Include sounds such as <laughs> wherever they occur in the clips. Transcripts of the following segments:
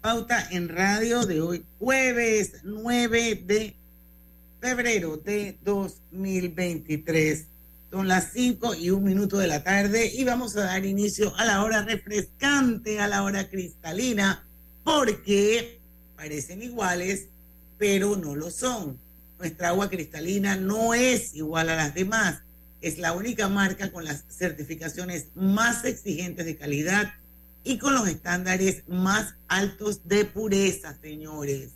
Pauta en Radio de hoy, jueves 9 de febrero de 2023. Son las 5 y un minuto de la tarde y vamos a dar inicio a la hora refrescante, a la hora cristalina, porque parecen iguales, pero no lo son. Nuestra agua cristalina no es igual a las demás. Es la única marca con las certificaciones más exigentes de calidad y con los estándares más altos de pureza, señores.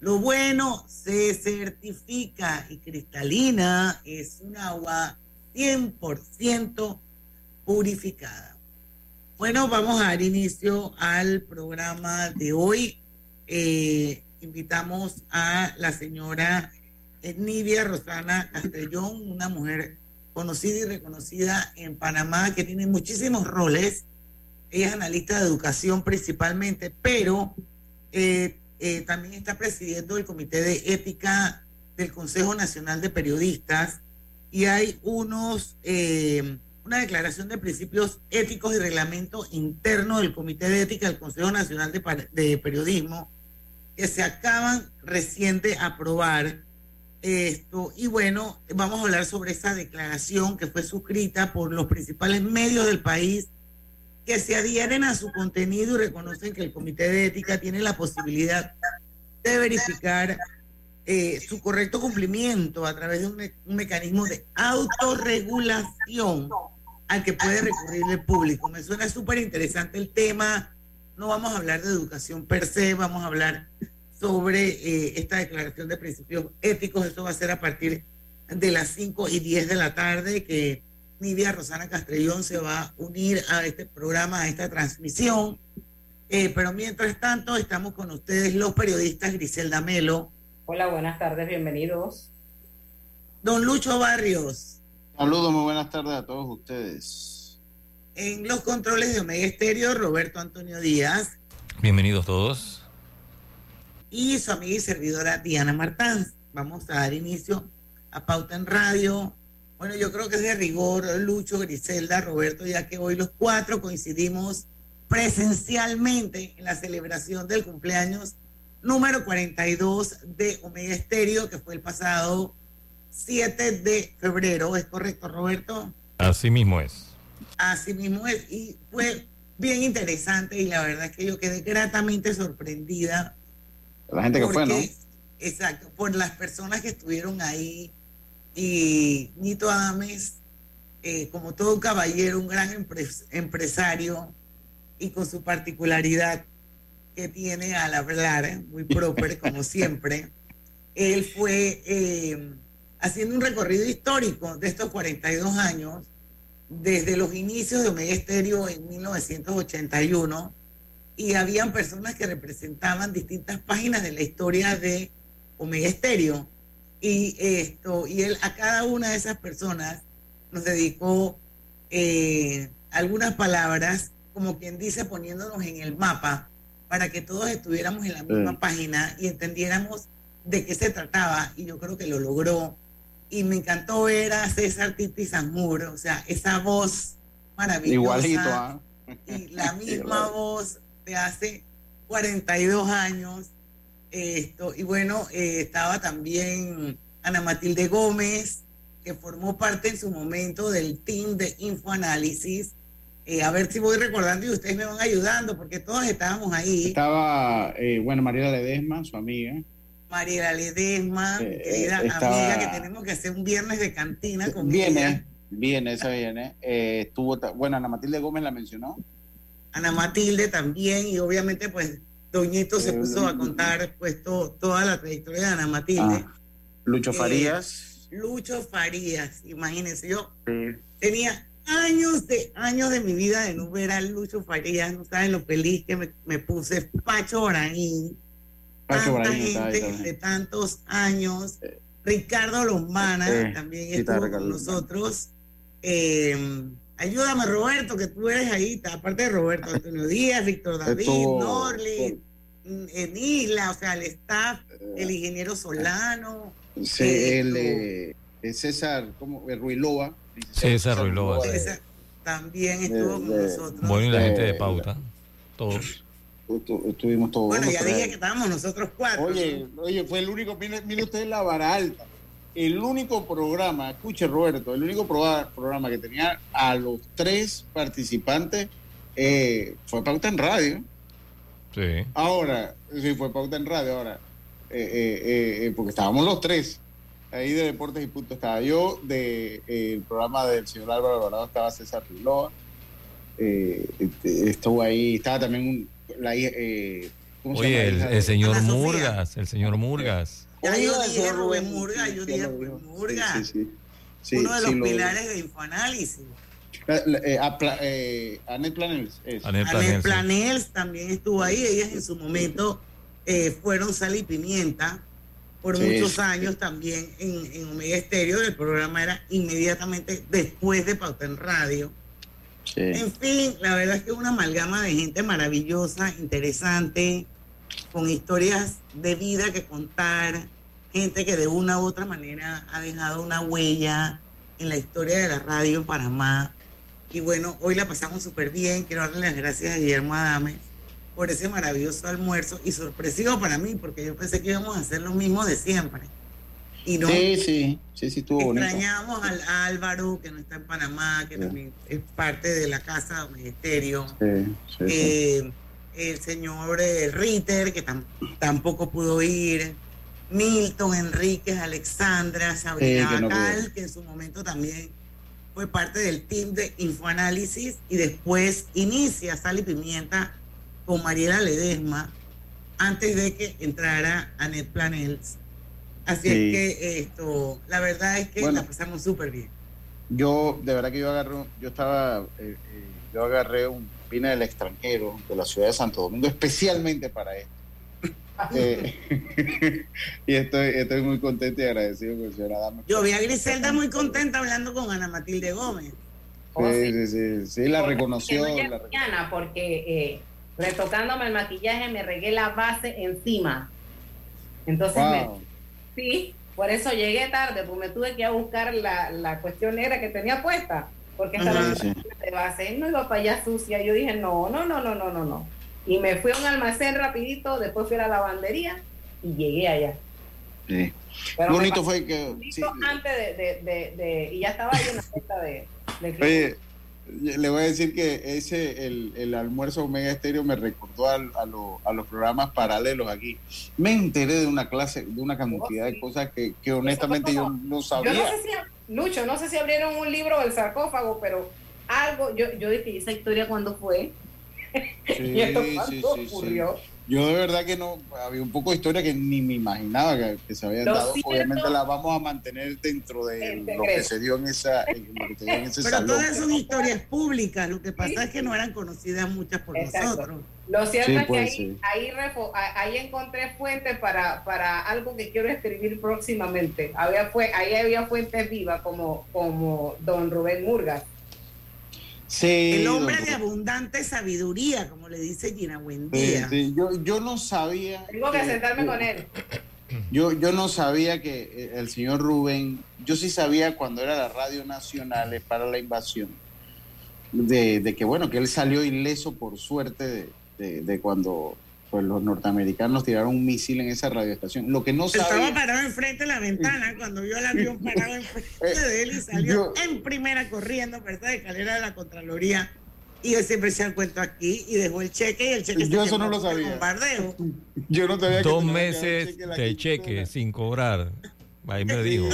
Lo bueno se certifica y cristalina es un agua 100% purificada. Bueno, vamos a dar inicio al programa de hoy. Eh, invitamos a la señora Nidia Rosana Castellón, una mujer conocida y reconocida en Panamá que tiene muchísimos roles es analista de educación principalmente, pero eh, eh, también está presidiendo el Comité de Ética del Consejo Nacional de Periodistas y hay unos, eh, una declaración de principios éticos y reglamento interno del Comité de Ética del Consejo Nacional de, de Periodismo que se acaban recién de aprobar esto. Y bueno, vamos a hablar sobre esa declaración que fue suscrita por los principales medios del país que se adhieren a su contenido y reconocen que el Comité de Ética tiene la posibilidad de verificar eh, su correcto cumplimiento a través de un, mecanismo de autorregulación al que puede recurrir el público. Me suena súper interesante el tema. No vamos a hablar de educación per se, vamos a hablar sobre eh, esta declaración de principios éticos. Esto va a ser a partir de las 5 y 10 de la tarde, que Nidia Rosana Castrellón se va a unir a este programa, a esta transmisión. Eh, pero mientras tanto, estamos con ustedes los periodistas Griselda Melo. Hola, buenas tardes, bienvenidos. Don Lucho Barrios. Saludos, muy buenas tardes a todos ustedes. En los controles de Omega Estéreo, Roberto Antonio Díaz. Bienvenidos todos. Y su amiga y servidora Diana Martán. Vamos a dar inicio a Pauta en Radio, bueno, yo creo que es de rigor, Lucho, Griselda, Roberto, ya que hoy los cuatro coincidimos presencialmente en la celebración del cumpleaños número 42 de Omega Estéreo, que fue el pasado 7 de febrero. ¿Es correcto, Roberto? Así mismo es. Así mismo es. Y fue bien interesante y la verdad es que yo quedé gratamente sorprendida. La gente que fue, ¿no? Exacto, por las personas que estuvieron ahí y Nito Adames, eh, como todo caballero, un gran empresario y con su particularidad que tiene al hablar, eh, muy propio como <laughs> siempre, él fue eh, haciendo un recorrido histórico de estos 42 años, desde los inicios de Omega Estéreo en 1981, y habían personas que representaban distintas páginas de la historia de Omega Estéreo y esto, y él a cada una de esas personas nos dedicó eh, algunas palabras, como quien dice, poniéndonos en el mapa para que todos estuviéramos en la misma página y entendiéramos de qué se trataba. Y yo creo que lo logró. Y me encantó ver a César Titi Sanmur, o sea, esa voz maravillosa. Igualito, ¿ah? Y la <laughs> misma voz de hace 42 años esto, y bueno, eh, estaba también Ana Matilde Gómez, que formó parte en su momento del team de Infoanálisis. Eh, a ver si voy recordando y ustedes me van ayudando, porque todos estábamos ahí. Estaba, eh, bueno, Mariela Ledesma, su amiga. Mariela Ledesma, querida amiga, que tenemos que hacer un viernes de cantina con Viene, viene, esa viene. estuvo, bueno, Ana Matilde Gómez la mencionó. Ana Matilde también, y obviamente, pues, Doñito se puso a contar pues toda la trayectoria de Ana Matilde. Ah, Lucho eh, Farías. Lucho Farías, imagínense, yo tenía años de años de mi vida de no ver a Lucho Farías, no saben lo feliz que me, puse, Pacho Oraín, tanta gente de tantos años. Ricardo Lombana eh, también estuvo con nosotros. Eh, ayúdame, Roberto, que tú eres ahí, aparte de Roberto <laughs> Antonio Díaz, Víctor David, Norli, en Isla, o sea, el staff, el ingeniero Solano. Sí, el, César, ¿cómo? Ruilova. César Ruilova. también estuvo con nosotros. Bueno, y la gente de Pauta, todos. Estuvimos todos. Bueno, ya dije que estábamos nosotros cuatro. Oye, oye, fue el único, mire, mire usted la vara alta. El único programa, escuche Roberto, el único programa que tenía a los tres participantes eh, fue Pauta en Radio. Sí. Ahora, sí, fue Pauta en Radio, ahora. Eh, eh, porque estábamos los tres. Ahí de Deportes y Punto estaba yo, del de, el programa del señor Álvaro Alvarado estaba César Riloa. Este, estuvo ahí, estaba también un, la, eh, Oye, el, señor Murgas, el señor Murgas. Ya yo dije Rubén Murgas, yo dije Rubén Murgas. Uno de los pilares de Infoanálisis. Eh, eh, Anet Planels. También estuvo ahí. Ellas en su momento eh, fueron Sal y Pimienta por muchos años también en, en Omega Estéreo. El programa era inmediatamente después de Pauta en Radio. En fin, la verdad es que es una amalgama de gente maravillosa, interesante, con historias de vida que contar, gente que de una u otra manera ha dejado una huella en la historia de la radio en Panamá. Y bueno, hoy la pasamos súper bien. Quiero darle las gracias a Guillermo Adame por ese maravilloso almuerzo y sorpresivo para mí, porque yo pensé que íbamos a hacer lo mismo de siempre. Y no, sí, sí, sí, sí, estuvo Extrañamos al Álvaro, que no está en Panamá, que también es parte de la casa de ministerio. Eh, el señor eh, Ritter, que tampoco pudo ir. Milton, Enríquez, Alexandra, Sabrina Bacal, que en su momento también fue parte del team de Infoanálisis y después inicia Sal y Pimienta con Mariela Ledesma antes de que entrara Anet Planels Así es que esto, la verdad es que la pasamos súper bien. Yo, de verdad que yo agarré, yo estaba, eh, eh, yo agarré un del extranjero, de la ciudad de Santo Domingo, especialmente para esto. <laughs> Eh, <laughs> y estoy, estoy muy contento y agradecido con señora Dama. Yo vi a Griselda muy contenta hablando con Ana Matilde Gómez. Oh, sí, sí, sí, la reconoció. mañana porque retocándome el maquillaje me regué la base encima. Entonces me, Sí, por eso llegué tarde, pues me tuve que ir a buscar la, la cuestión negra que tenía puesta, porque estaba de base, no iba para allá sucia. Yo dije, no, no, no, no, no, no, no. Y me fui a un almacén rapidito, después fui a la lavandería y llegué allá. Sí. Lo bonito fue que... Sí, antes de, de, de, Y ya estaba ahí en la puerta de... de le voy a decir que ese, el, el almuerzo Omega Estéreo me recordó a, a, los programas paralelos aquí. Me enteré de una clase, de una cantidad de cosas que, que honestamente yo no sabía. Yo no sé si, Lucho, no sé si abrieron un libro del sarcófago, pero algo, yo, yo dije, ¿esa historia cuándo fue? Sí, <laughs> sí, sí, ocurrió? Yo de verdad que no, había un poco de historia que ni me imaginaba que, se habían dado. Obviamente la vamos a mantener dentro de lo que se dio en, esa, en, ese Pero todas son historias públicas, lo que pasa es que no eran conocidas muchas por nosotros. Lo cierto es que ahí, ahí, ahí, encontré fuentes para, para algo que quiero escribir próximamente. Había fue, ahí había fuentes vivas como, como don Rubén Murgas el hombre de abundante sabiduría, como le dice Gina Buendía. Yo, yo no sabía. Tengo que sentarme con él. Yo, yo no sabía que eh, el señor Rubén, yo sí sabía cuando era la Radio Nacional para la invasión, de, que bueno, que él salió ileso por suerte de, de cuando pues los norteamericanos tiraron un misil en esa radioestación. Lo que no sabía... Estaba parado enfrente de la ventana cuando vio al avión parado enfrente de él y salió en primera corriendo por esa escalera de la Contraloría. Y él siempre se cuento aquí y dejó el cheque y el cheque Yo eso no lo sabía. Bombardeo. Yo no sabía Dos meses de cheque sin cobrar. Ahí me <laughs> dijo.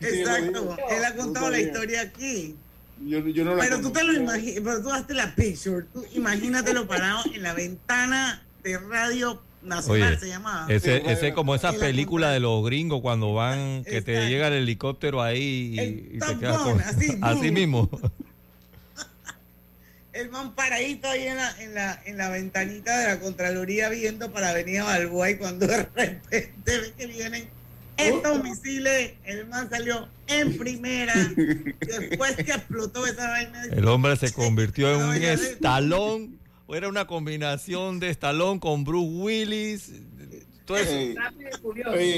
Exacto. Él ha contado la historia aquí. Yo, yo no pero tú te lo imaginas, pero tú hazte la picture, tú imagínatelo parado en la ventana de Radio Nacional, se llamaba. Ese, ese como esa película de los gringos cuando van, que te llega el helicóptero ahí y, te quedas con, así, <laughs> así mismo. <laughs> el man paradito ahí en la, en la, en la ventanita de la Contraloría viendo para venir a Balboa y cuando de repente ve que vienen estos misiles, el man salió en primera, después que explotó esa vaina. El hombre se convirtió en un estalón, o era una combinación de estalón con Bruce Willis. Todo eso.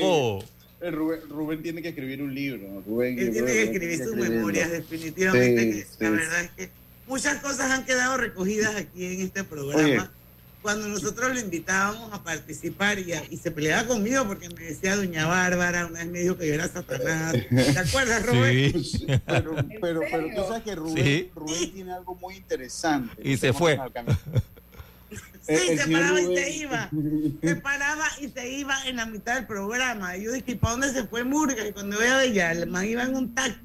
Oh. Rubén, Rubén, tiene que escribir un libro. Rubén, Él tiene que escribir sus memorias, definitivamente. la verdad es que muchas cosas han quedado recogidas aquí en este programa. Cuando nosotros lo invitábamos a participar y, y, se peleaba conmigo porque me decía Doña Bárbara, una vez me dijo que yo era Satanás. ¿Te acuerdas, Rubén? Sí. Pero, pero, pero, tú sabes que Rubén, Rubén tiene algo muy interesante. Y se fue. Sí, se paraba y se iba. Se paraba y se iba en la mitad del programa. Y yo dije, ¿para dónde se fue Murga? Y cuando veo a ella, el man iba en un taxi,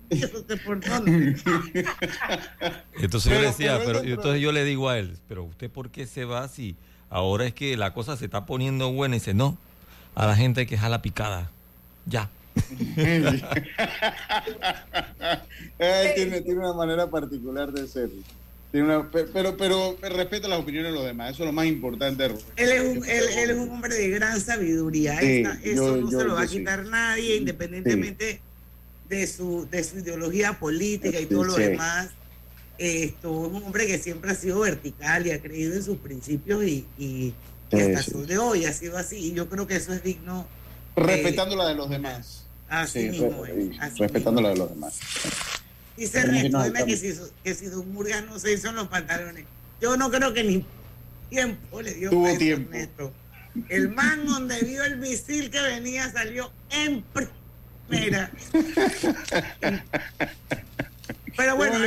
por dónde. <laughs> Entonces yo le decía, pero, entonces yo le digo a él, pero usted por qué se va si ahora es que la cosa se está poniendo buena? Y dice, no, a la gente hay que la picada. Ya. <laughs> <laughs> tiene, tiene una manera particular de ser pero, pero, respeta las opiniones de los demás, eso es lo más importante. Él es un, él, es un hombre de gran sabiduría, eso no se lo va a quitar nadie, independientemente de, su, de su ideología política y todo lo demás. Esto es un hombre que siempre ha sido vertical y ha creído en sus principios y, y, hasta su de hoy ha sido así. Y yo creo que eso es digno. Respetando la de los demás. Así mismo respetando la de los demás. Dice Ernesto, que si, que si Don Murgas no se hizo en los pantalones. Yo no creo que ni tiempo le dio Tuvo tiempo. El man donde vio el misil que venía salió en primera. Pero bueno,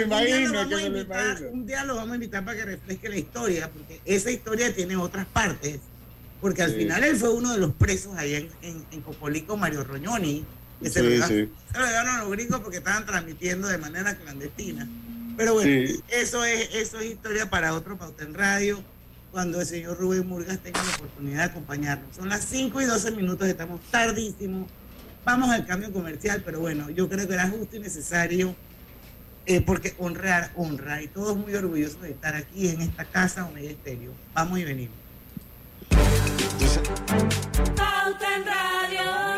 un, día lo vamos a invitar para que refresque la historia, porque esa historia tiene otras partes. Porque al final él fue uno de los presos allá en, en, en Copolico, Mario Roñoni, se, sí, lo sí. se, lo a los gringos porque estaban transmitiendo de manera clandestina. Pero bueno, eso, es, eso es historia para otro Pauta en Radio, cuando el señor Rubén Murgas tenga la oportunidad de acompañarnos. Son las 5 y 12 minutos, estamos tardísimo. Vamos al cambio comercial, pero bueno, yo creo que era justo y necesario eh, porque honrar, honra, y todos muy orgullosos de estar aquí en esta casa Omega Estéreo. Vamos y venimos. Pauta en Radio.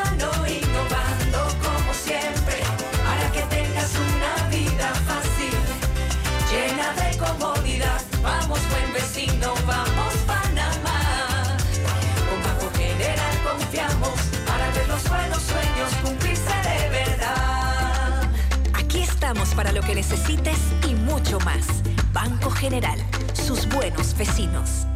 Para lo que necesites y mucho más. Banco General, sus buenos vecinos.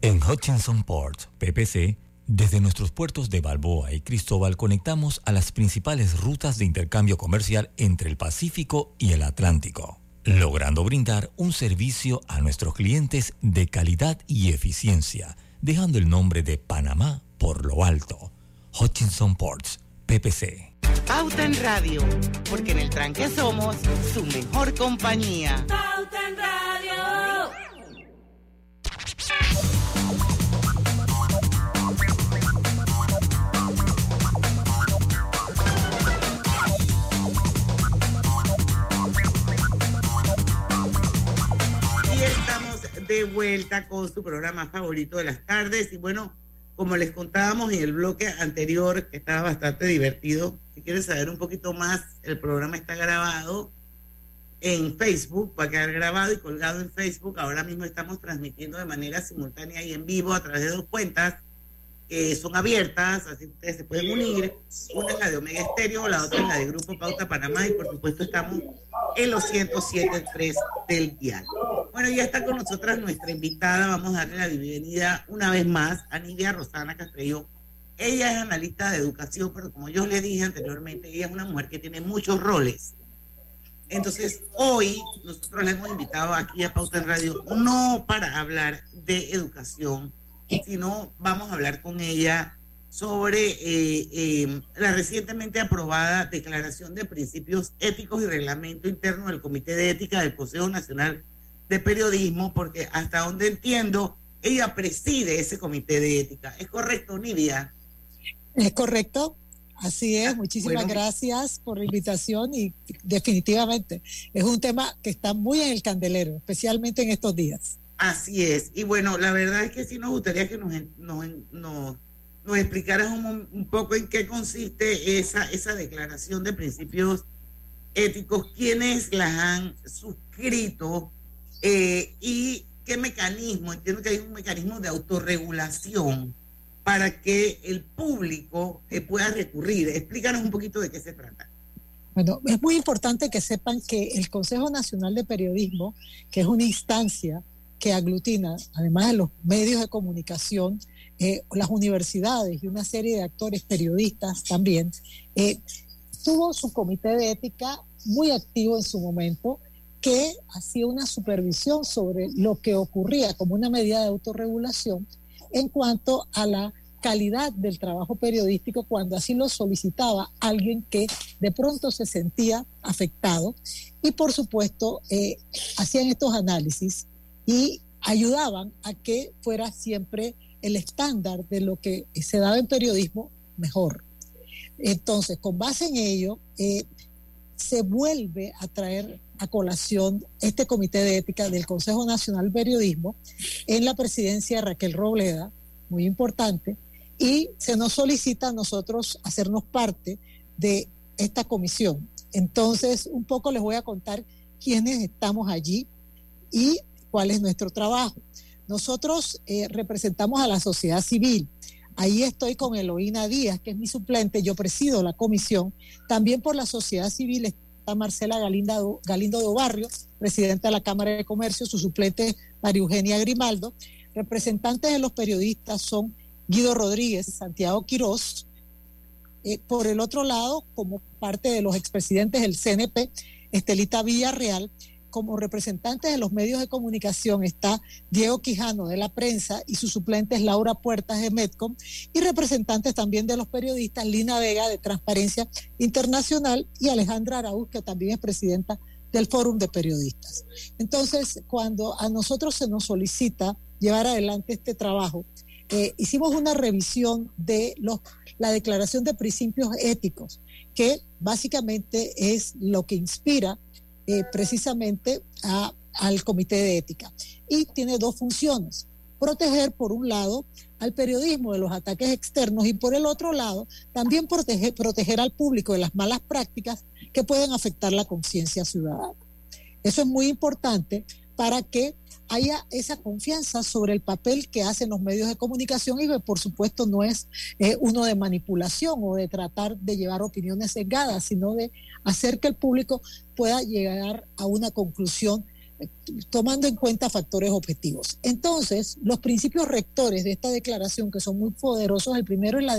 En Hutchinson Ports, PPC, desde nuestros puertos de Balboa y Cristóbal conectamos a las principales rutas de intercambio comercial entre el Pacífico y el Atlántico, logrando brindar un servicio a nuestros clientes de calidad y eficiencia, dejando el nombre de Panamá por lo alto. Hutchinson Ports, PPC. Pauta en Radio, porque en el tranque somos su mejor compañía. Pauta en Radio. de vuelta con su programa favorito de las tardes. Y bueno, como les contábamos en el bloque anterior, que estaba bastante divertido, si quieres saber un poquito más, el programa está grabado en Facebook, va a quedar grabado y colgado en Facebook. Ahora mismo estamos transmitiendo de manera simultánea y en vivo a través de dos cuentas que son abiertas, así ustedes se pueden unir. Una es la de Omega Estéreo, la otra es la de Grupo Pauta Panamá y por supuesto estamos en los 107.3 del dial. Bueno, ya está con nosotras nuestra invitada, vamos a darle la bienvenida una vez más a Nidia Rosana Castrello. Ella es analista de educación, pero como yo les dije anteriormente, ella es una mujer que tiene muchos roles. Entonces, hoy nosotros la hemos invitado aquí a Pauta en Radio, no para hablar de educación, sino vamos a hablar con ella sobre eh, eh, la recientemente aprobada Declaración de Principios Éticos y Reglamento Interno del Comité de Ética del Consejo Nacional de Periodismo, porque hasta donde entiendo, ella preside ese comité de ética. ¿Es correcto, Nidia? Es correcto, así es. Muchísimas gracias por la invitación y definitivamente es un tema que está muy en el candelero, especialmente en estos días. Así es. Y bueno, la verdad es que sí nos gustaría que nos, nos, nos, explicaras un, un, poco en qué consiste esa, esa declaración de principios éticos, quiénes las han suscrito eh, y qué mecanismo, entiendo que hay un mecanismo de autorregulación para que el público eh, pueda recurrir. Explícanos un poquito de qué se trata. Bueno, es muy importante que sepan que el Consejo Nacional de Periodismo, que es una instancia que aglutina, además de los medios de comunicación, eh, las universidades y una serie de actores periodistas también, eh, tuvo su comité de ética muy activo en su momento que hacía una supervisión sobre lo que ocurría como una medida de autorregulación en cuanto a la calidad del trabajo periodístico cuando así lo solicitaba alguien que de pronto se sentía afectado y por supuesto eh, hacían estos análisis y ayudaban a que fuera siempre el estándar de lo que se daba en periodismo mejor. Entonces, con base en ello, eh, se vuelve a traer colación este comité de ética del Consejo Nacional Periodismo en la presidencia de Raquel Robleda, muy importante, y se nos solicita a nosotros hacernos parte de esta comisión. Entonces, un poco les voy a contar quiénes estamos allí y cuál es nuestro trabajo. Nosotros eh, representamos a la sociedad civil. Ahí estoy con Eloína Díaz, que es mi suplente, yo presido la comisión. También por la sociedad civil Marcela Galindo, Galindo de Barrio, presidenta de la Cámara de Comercio, su suplente María Eugenia Grimaldo. Representantes de los periodistas son Guido Rodríguez, Santiago Quirós. Eh, por el otro lado, como parte de los expresidentes del CNP, Estelita Villarreal como representantes de los medios de comunicación está Diego Quijano de la prensa y su suplente es Laura Puertas de Medcom y representantes también de los periodistas Lina Vega de Transparencia Internacional y Alejandra Araúz, que también es presidenta del Fórum de Periodistas. Entonces, cuando a nosotros se nos solicita llevar adelante este trabajo, eh, hicimos una revisión de los, la Declaración de Principios Éticos, que básicamente es lo que inspira eh, precisamente al comité de ética. Y tiene dos funciones. Proteger, por un lado, al periodismo de los ataques externos y por el otro lado, también proteger, proteger al público de las malas prácticas que pueden afectar la conciencia ciudadana. Eso es muy importante para que haya esa confianza sobre el papel que hacen los medios de comunicación y que por supuesto no es eh, uno de manipulación o de tratar de llevar opiniones sesgadas, sino de hacer que el público pueda llegar a una conclusión tomando en cuenta factores objetivos. Entonces, los principios rectores de esta declaración, que son muy poderosos, el primero es la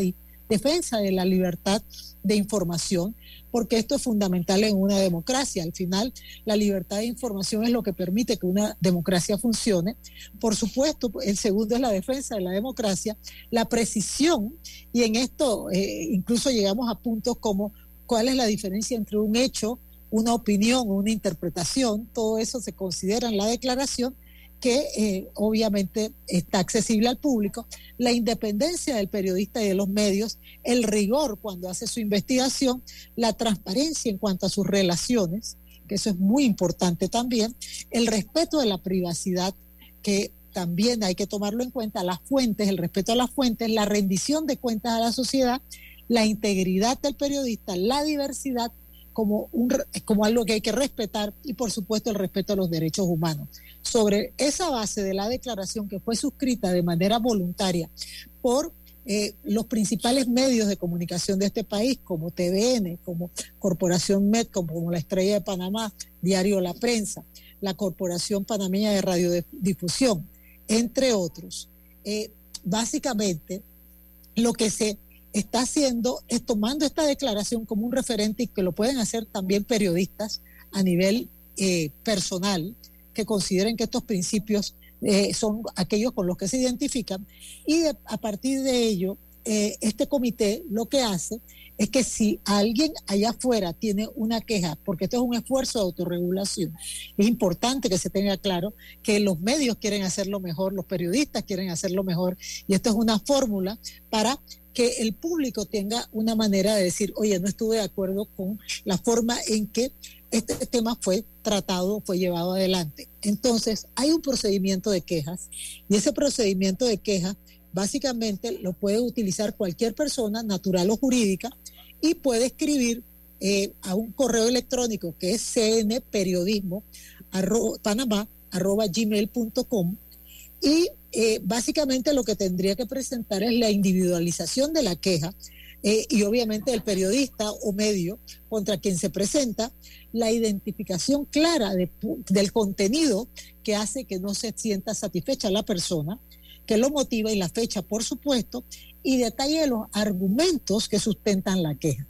defensa de la libertad de información, porque esto es fundamental en una democracia. Al final, la libertad de información es lo que permite que una democracia funcione. Por supuesto, el segundo es la defensa de la democracia, la precisión, y en esto eh, incluso llegamos a puntos como cuál es la diferencia entre un hecho, una opinión, una interpretación, todo eso se considera en la declaración que eh, obviamente está accesible al público, la independencia del periodista y de los medios, el rigor cuando hace su investigación, la transparencia en cuanto a sus relaciones, que eso es muy importante también, el respeto de la privacidad, que también hay que tomarlo en cuenta, las fuentes, el respeto a las fuentes, la rendición de cuentas a la sociedad, la integridad del periodista, la diversidad como, un, como algo que hay que respetar y por supuesto el respeto a los derechos humanos. Sobre esa base de la declaración que fue suscrita de manera voluntaria por eh, los principales medios de comunicación de este país, como TVN, como Corporación Medcom, como la Estrella de Panamá, Diario La Prensa, la Corporación Panameña de Radiodifusión, entre otros. Eh, básicamente, lo que se está haciendo es tomando esta declaración como un referente y que lo pueden hacer también periodistas a nivel eh, personal que consideren que estos principios eh, son aquellos con los que se identifican. Y a partir de ello eh, este comité lo que hace es que si alguien allá afuera tiene una queja, porque esto es un esfuerzo de autorregulación, es importante que se tenga claro que los medios quieren hacerlo mejor, los periodistas quieren hacerlo mejor, y esto es una fórmula para que el público tenga una manera de decir, oye, no estuve de acuerdo con la forma en que este tema fue tratado, fue llevado adelante. Entonces, hay un procedimiento de quejas y ese procedimiento de quejas básicamente lo puede utilizar cualquier persona, natural o jurídica, y puede escribir eh, a un correo electrónico que es cnperiodismo y eh, básicamente lo que tendría que presentar es la individualización de la queja eh, y obviamente el periodista o medio contra quien se presenta, la identificación clara del contenido que hace que no se sienta satisfecha la persona, que lo motiva y la fecha, por supuesto, y detalle los argumentos que sustentan la queja.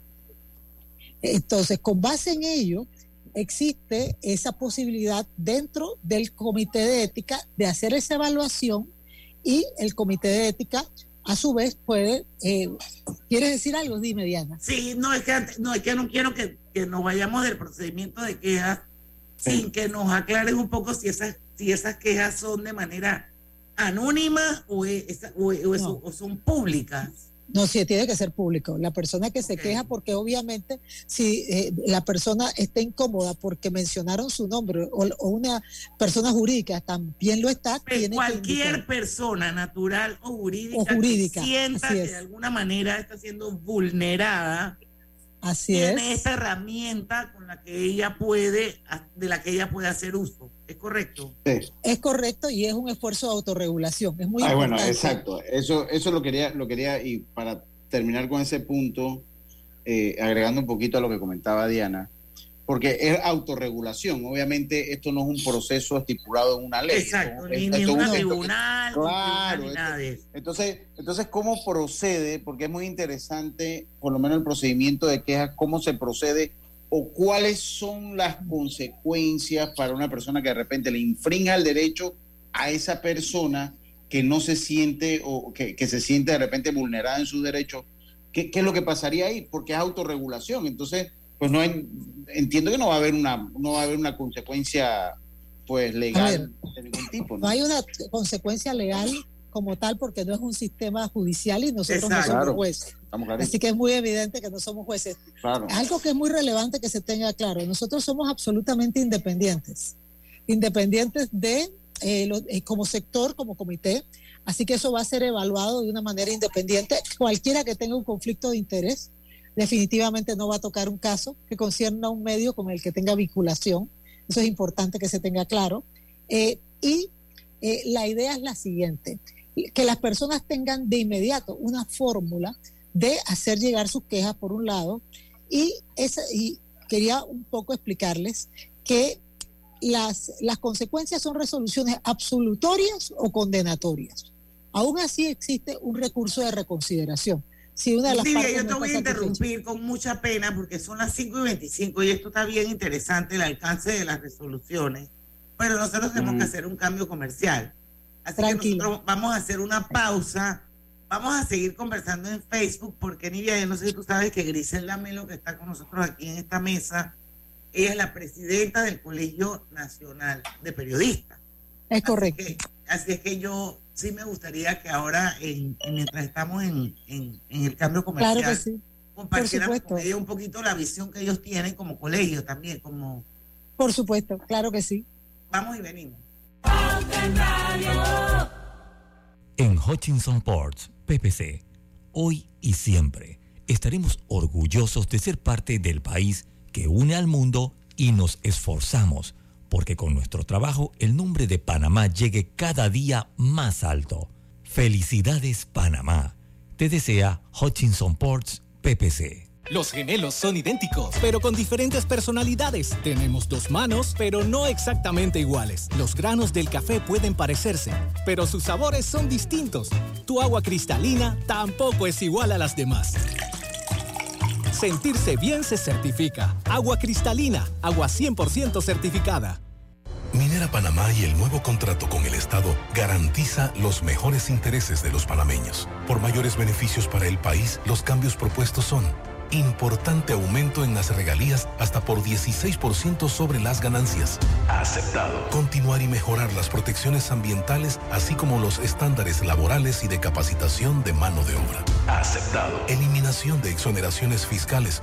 Entonces, con base en ello, existe esa posibilidad dentro del comité de ética de hacer esa evaluación y el comité de ética a su vez puede eh, ¿quieres decir algo? Dime Diana. Sí, no es que no es que no quiero que, nos vayamos del procedimiento de quejas sin que nos aclaren un poco si esas si esas quejas son de manera anónima o, o son públicas. No, sí, tiene que ser público. La persona que se queja, porque obviamente si eh, la persona está incómoda porque mencionaron su nombre o, una persona jurídica también lo está. Pues tiene cualquier persona natural o jurídica, que sienta que de alguna manera está siendo vulnerada Así tiene esta herramienta con la que ella puede, de la que ella puede hacer uso. ¿Es correcto? Es correcto y es un esfuerzo de autorregulación. Es muy ah, Bueno, exacto. Eso, eso lo quería, lo quería, y para terminar con ese punto, eh, agregando un poquito a lo que comentaba Diana, porque es autorregulación. Obviamente esto no es un proceso estipulado en una ley. Exacto, ni, un tribunal, claro, ni nada de eso. Entonces, entonces, ¿cómo procede? Porque es muy interesante, por lo menos el procedimiento de quejas, cómo se procede o cuáles son las consecuencias para una persona que de repente le infrinja el derecho a esa persona que no se siente o que, que se siente de repente vulnerada en sus derechos. ¿Qué, ¿Qué es lo que pasaría ahí? Porque es autorregulación. Entonces, pues no hay, entiendo que no va a haber una, no va a haber una consecuencia pues legal de ningún tipo. ¿no? hay una consecuencia legal como tal porque no es un sistema judicial y nosotros no somos jueces. Así que es muy evidente que no somos jueces. Algo que es muy relevante que se tenga claro, nosotros somos absolutamente independientes, independientes de eh, eh, como sector, como comité, así que eso va a ser evaluado de una manera independiente. Cualquiera que tenga un conflicto de interés definitivamente no va a tocar un caso que concierna a un medio con el que tenga vinculación. Eso es importante que se tenga claro. Eh, y eh, la idea es la siguiente, que las personas tengan de inmediato una fórmula de hacer llegar sus quejas por un lado y, esa, y quería un poco explicarles que las, las consecuencias son resoluciones absolutorias o condenatorias. Aún así existe un recurso de reconsideración. Si una de las yo te voy a interrumpir con mucha pena porque son las 5 y 25 y esto está bien interesante, el alcance de las resoluciones, pero nosotros tenemos que hacer un cambio comercial. Así que nosotros vamos a hacer una pausa. Vamos a seguir conversando en Facebook porque Nidia, no sé si tú sabes que Griselda Melo, que está con nosotros aquí en esta mesa, ella es la presidenta del Colegio Nacional de Periodistas. Es correcto. Así, es que yo sí me gustaría que ahora, mientras estamos en, el cambio comercial, claro sí. compartieran con ella un poquito la visión que ellos tienen como colegio también, como... Por supuesto, claro que sí. Vamos y venimos. En Hutchinson Ports, PPC, hoy y siempre estaremos orgullosos de ser parte del país que une al mundo y nos esforzamos porque con nuestro trabajo el nombre de Panamá llegue cada día más alto. Felicidades Panamá. Te desea Hutchinson Ports PPC. Los gemelos son idénticos, pero con diferentes personalidades. Tenemos dos manos, pero no exactamente iguales. Los granos del café pueden parecerse, pero sus sabores son distintos. Tu agua cristalina tampoco es igual a las demás. Sentirse bien se certifica. Agua cristalina, agua 100% certificada. Minera Panamá y el nuevo contrato con el Estado garantiza los mejores intereses de los panameños. Por mayores beneficios para el país, los cambios propuestos son Importante aumento en las regalías hasta por 16% sobre las ganancias. Aceptado. Continuar y mejorar las protecciones ambientales, así como los estándares laborales y de capacitación de mano de obra. Aceptado. Eliminación de exoneraciones fiscales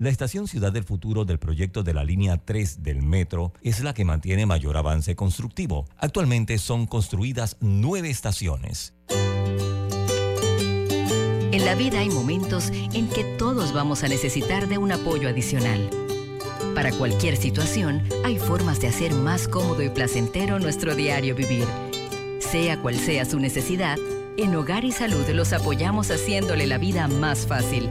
La estación Ciudad del Futuro del proyecto de la línea 3 del metro es la que mantiene mayor avance constructivo. Actualmente son construidas nueve estaciones. En la vida hay momentos en que todos vamos a necesitar de un apoyo adicional. Para cualquier situación, hay formas de hacer más cómodo y placentero nuestro diario vivir. Sea cual sea su necesidad, en Hogar y Salud los apoyamos haciéndole la vida más fácil,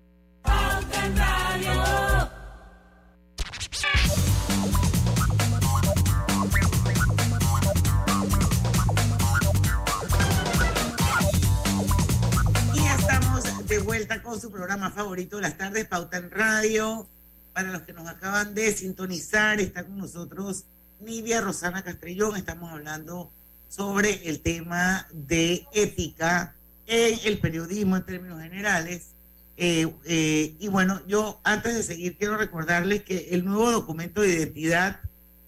Vuelta con su programa favorito de las tardes, Pauta en Radio. Para los que nos acaban de sintonizar, está con nosotros Nidia Rosana Castrillón. Estamos hablando sobre el tema de ética en el periodismo en términos generales. Eh, eh, y bueno, yo antes de seguir quiero recordarles que el nuevo documento de identidad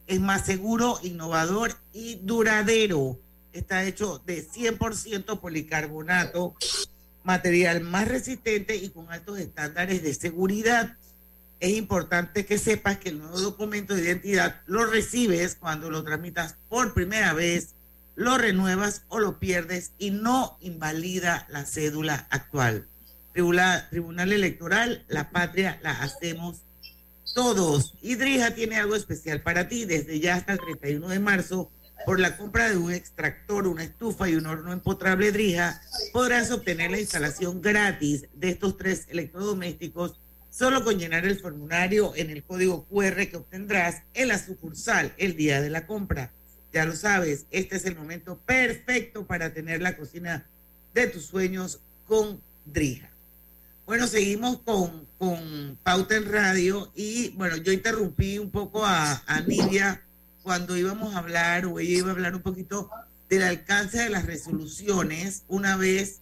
es más seguro, innovador y duradero. Está hecho de 100% policarbonato, material más resistente y con altos estándares de seguridad. Es importante que sepas que el nuevo documento de identidad lo recibes cuando lo tramitas por primera vez lo renuevas o lo pierdes y no invalida la cédula actual. Tribunal, Electoral, la patria la hacemos todos. Idrija tiene algo especial para ti. Desde ya hasta el 31 de marzo por la compra de un extractor, una estufa y un horno empotrable Drija, podrás obtener la instalación gratis de estos tres electrodomésticos solo con llenar el formulario en el código QR que obtendrás en la sucursal el día de la compra. Ya lo sabes, este es el momento perfecto para tener la cocina de tus sueños con Drija. Bueno, seguimos con, con Pauta en Radio y bueno, yo interrumpí un poco a, a Nidia cuando íbamos a hablar o ella iba a hablar un poquito del alcance de las resoluciones una vez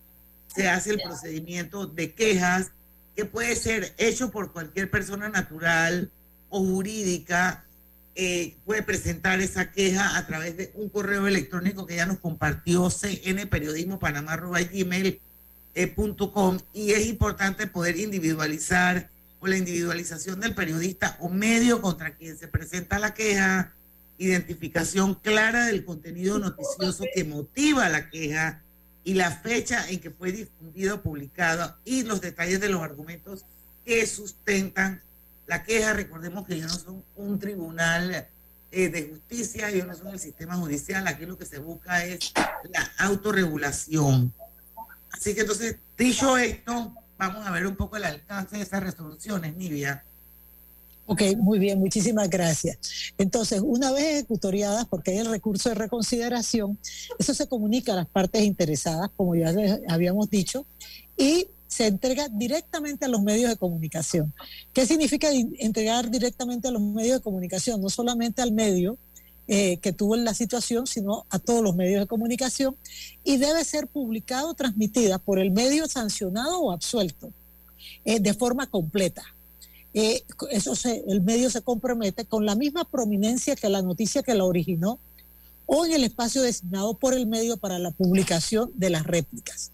se hace el procedimiento de quejas que puede ser hecho por cualquier persona natural o jurídica eh, puede presentar esa queja a través de un correo electrónico que ya nos compartió cnperiodismopanamá.gmail.com y es importante poder individualizar o la individualización del periodista o medio contra quien se presenta la queja, identificación clara del contenido noticioso que motiva la queja y la fecha en que fue difundido publicado y los detalles de los argumentos que sustentan la queja, recordemos que ellos no son un tribunal eh, de justicia, ellos no son el sistema judicial, aquí lo que se busca es la autorregulación. Así que entonces, dicho esto, vamos a ver un poco el alcance de esas resoluciones, Nivia. Ok, muy bien, muchísimas gracias. Entonces, una vez ejecutoriadas, porque hay el recurso de reconsideración, eso se comunica a las partes interesadas, como ya habíamos dicho, y se entrega directamente a los medios de comunicación. ¿Qué significa entregar directamente a los medios de comunicación? No solamente al medio eh, que tuvo la situación, sino a todos los medios de comunicación y debe ser publicado, transmitida por el medio sancionado o absuelto eh, de forma completa. Eh, eso se, el medio se compromete con la misma prominencia que la noticia que la originó o en el espacio designado por el medio para la publicación de las réplicas.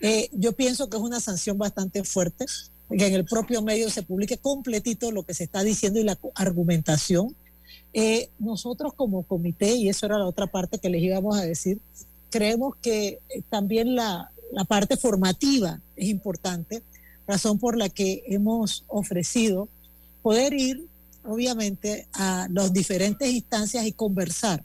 Eh, yo pienso que es una sanción bastante fuerte, que en el propio medio se publique completito lo que se está diciendo y la argumentación. Eh, nosotros como comité, y eso era la otra parte que les íbamos a decir, creemos que también la, la parte formativa es importante, razón por la que hemos ofrecido poder ir, obviamente, a las diferentes instancias y conversar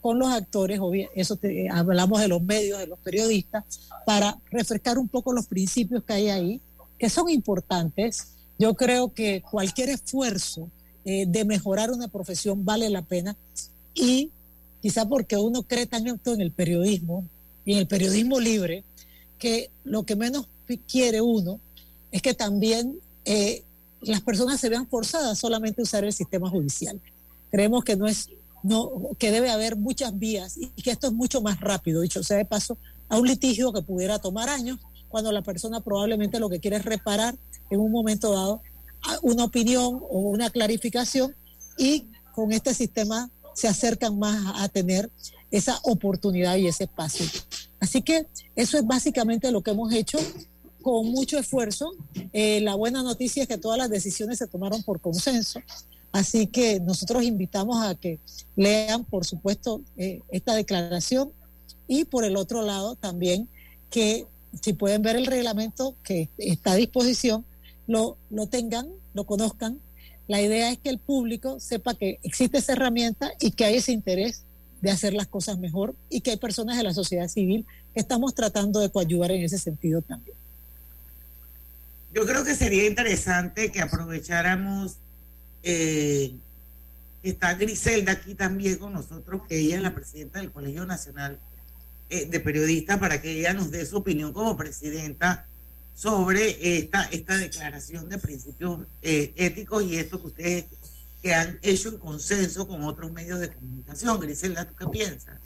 con los actores, eso hablamos de los medios, de los periodistas, para refrescar un poco los principios que hay ahí, que son importantes. Yo creo que cualquier esfuerzo eh, de mejorar una profesión vale la pena y quizá porque uno cree tanto en el periodismo y en el periodismo libre, que lo que menos quiere uno es que también eh, las personas se vean forzadas solamente a usar el sistema judicial. Creemos que no es que debe haber muchas vías y que esto es mucho más rápido, dicho sea de paso, a un litigio que pudiera tomar años, cuando la persona probablemente lo que quiere es reparar en un momento dado una opinión o una clarificación y con este sistema se acercan más a tener esa oportunidad y ese espacio. Así que eso es básicamente lo que hemos hecho con mucho esfuerzo. Eh, la buena noticia es que todas las decisiones se tomaron por consenso. Así que nosotros invitamos a que lean, por supuesto, eh, esta declaración y por el otro lado también que si pueden ver el reglamento que está a disposición, lo, lo tengan, lo conozcan. La idea es que el público sepa que existe esa herramienta y que hay ese interés de hacer las cosas mejor y que hay personas de la sociedad civil que estamos tratando de coadyuvar en ese sentido también. Yo creo que sería interesante que aprovecháramos eh, está Griselda aquí también con nosotros, que ella es la presidenta del Colegio Nacional eh, de Periodistas, para que ella nos dé su opinión como presidenta sobre esta, esta declaración de principios eh, éticos y esto que ustedes que han hecho en consenso con otros medios de comunicación. Griselda, ¿tú qué piensas?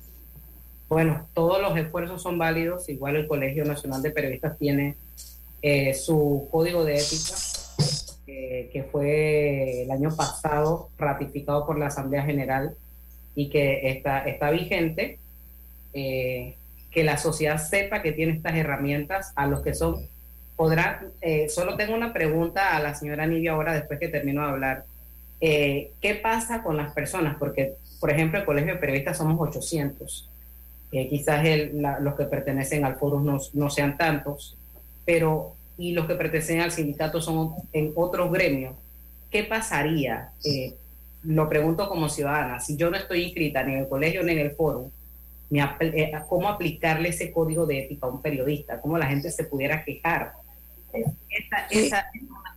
Bueno, todos los esfuerzos son válidos. Igual el Colegio Nacional de Periodistas tiene su código de ética que fue el año pasado ratificado por la Asamblea General y que está, está vigente, eh, que la sociedad sepa que tiene estas herramientas a los que son, podrá, eh, solo tengo una pregunta a la señora Nivia ahora después que termino de hablar. Eh, ¿Qué pasa con las personas? Porque, por ejemplo, el Colegio de Periodistas somos 800. quizás los que pertenecen al foro no, no sean tantos, pero y los que pertenecen al sindicato son en otros gremios, ¿qué pasaría? Eh, lo pregunto como ciudadana, si yo no estoy inscrita ni en el colegio ni en el foro, eh, ¿cómo aplicarle ese código de ética a un periodista? ¿Cómo la gente se pudiera quejar? Esa, esa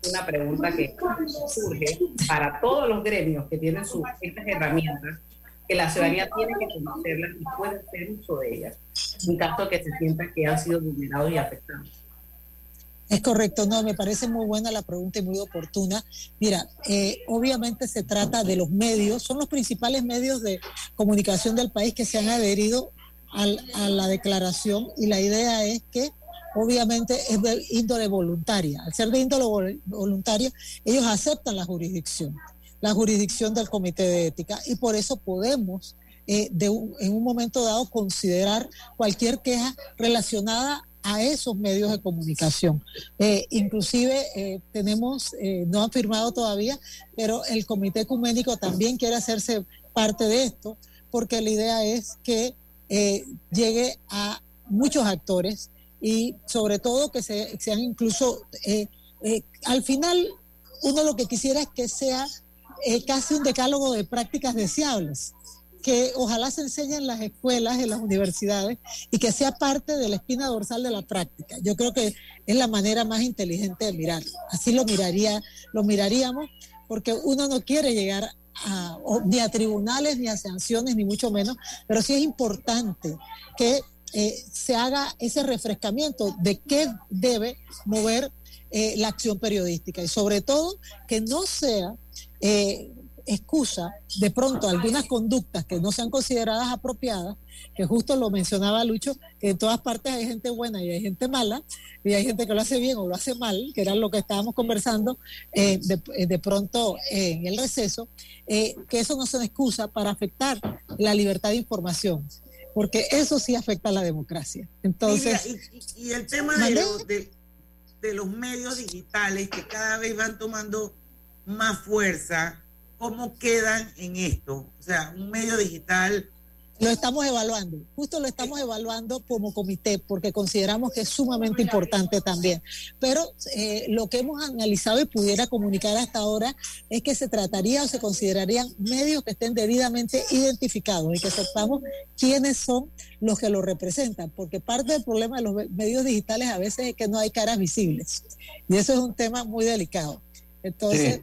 es una pregunta que surge para todos los gremios que tienen sus, estas herramientas, que la ciudadanía tiene que conocerlas y puede hacer uso de ellas, en caso que se sienta que han sido vulnerados y afectados. Es correcto, no, me parece muy buena la pregunta y muy oportuna. Mira, eh, obviamente se trata de los medios, son los principales medios de comunicación del país que se han adherido a la declaración y la idea es que obviamente es de índole voluntaria. Al ser de índole voluntaria, ellos aceptan la jurisdicción, la jurisdicción del Comité de Ética y por eso podemos eh, en un momento dado considerar cualquier queja relacionada a esos medios de comunicación. Eh, inclusive eh, tenemos, eh, no han firmado todavía, pero el Comité Ecuménico también quiere hacerse parte de esto, porque la idea es que llegue a muchos actores y sobre todo que se, sean incluso, al final uno lo que quisiera es que sea casi un decálogo de prácticas deseables que ojalá se enseñe en las escuelas, en las universidades y que sea parte de la espina dorsal de la práctica. Yo creo que es la manera más inteligente de mirar. Así lo miraría, lo miraríamos, porque uno no quiere llegar a, ni a tribunales, ni a sanciones, ni mucho menos, pero sí es importante que eh, se haga ese refrescamiento de qué debe mover eh, la acción periodística y sobre todo que no sea eh, excusa de pronto algunas conductas que no sean consideradas apropiadas, que justo lo mencionaba Lucho, que en todas partes hay gente buena y hay gente mala, y hay gente que lo hace bien o lo hace mal, que era lo que estábamos conversando eh, eh, de, pronto en el receso, eh, que eso no sea excusa para afectar la libertad de información porque eso sí afecta a la democracia. Entonces, y, el tema de, de los medios digitales que cada vez van tomando más fuerza, cómo quedan en esto. O sea, un medio digital. Lo estamos evaluando, justo lo estamos evaluando como comité porque consideramos que es sumamente importante también. Pero eh, lo que hemos analizado y pudiera comunicar hasta ahora es que se trataría o se considerarían medios que estén debidamente identificados y que sepamos quiénes son los que los representan, porque parte del problema de los medios digitales a veces es que no hay caras visibles y eso es un tema muy delicado. Entonces,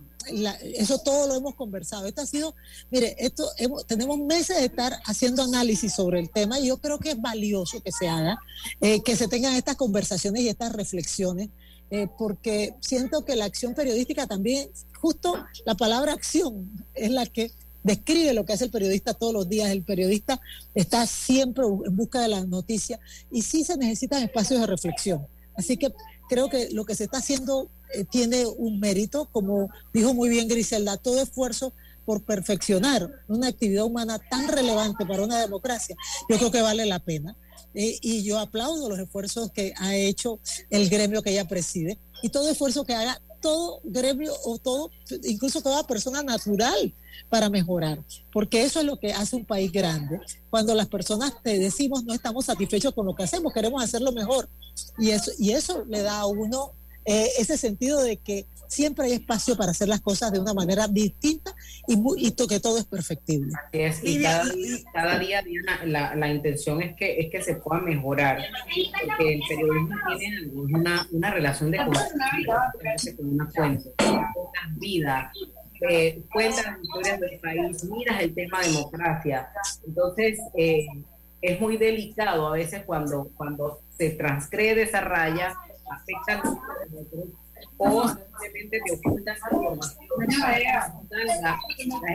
eso todo lo hemos conversado. Esto ha sido, mire, esto tenemos meses de estar haciendo análisis sobre el tema y yo creo que es valioso que se haga, eh, que se tengan estas conversaciones y estas reflexiones, eh, porque siento que la acción periodística también, justo la palabra acción es la que describe lo que hace el periodista todos los días. El periodista está siempre en busca de las noticias y sí se necesitan espacios de reflexión. Así que creo que lo que se está haciendo eh, tiene un mérito, como dijo muy bien Griselda, todo esfuerzo por perfeccionar una actividad humana tan relevante para una democracia, yo creo que vale la pena. Eh, y yo aplaudo los esfuerzos que ha hecho el gremio que ella preside y todo esfuerzo que haga todo gremio o todo, incluso toda persona natural para mejorar, porque eso es lo que hace un país grande. Cuando las personas te decimos no estamos satisfechos con lo que hacemos, queremos hacerlo mejor. Y eso, y eso le da a uno eh, ese sentido de que siempre hay espacio para hacer las cosas de una manera distinta y, y que todo es perfectible. y cada, día, la, la, intención es que, es que se pueda mejorar, porque el periodismo tiene una, una relación de con una fuente, con vida, eh, cuentan historias del país, miras el tema democracia. Entonces, eh, es muy delicado a veces cuando, cuando se transgrede esa raya afectan o simplemente te ocultan información.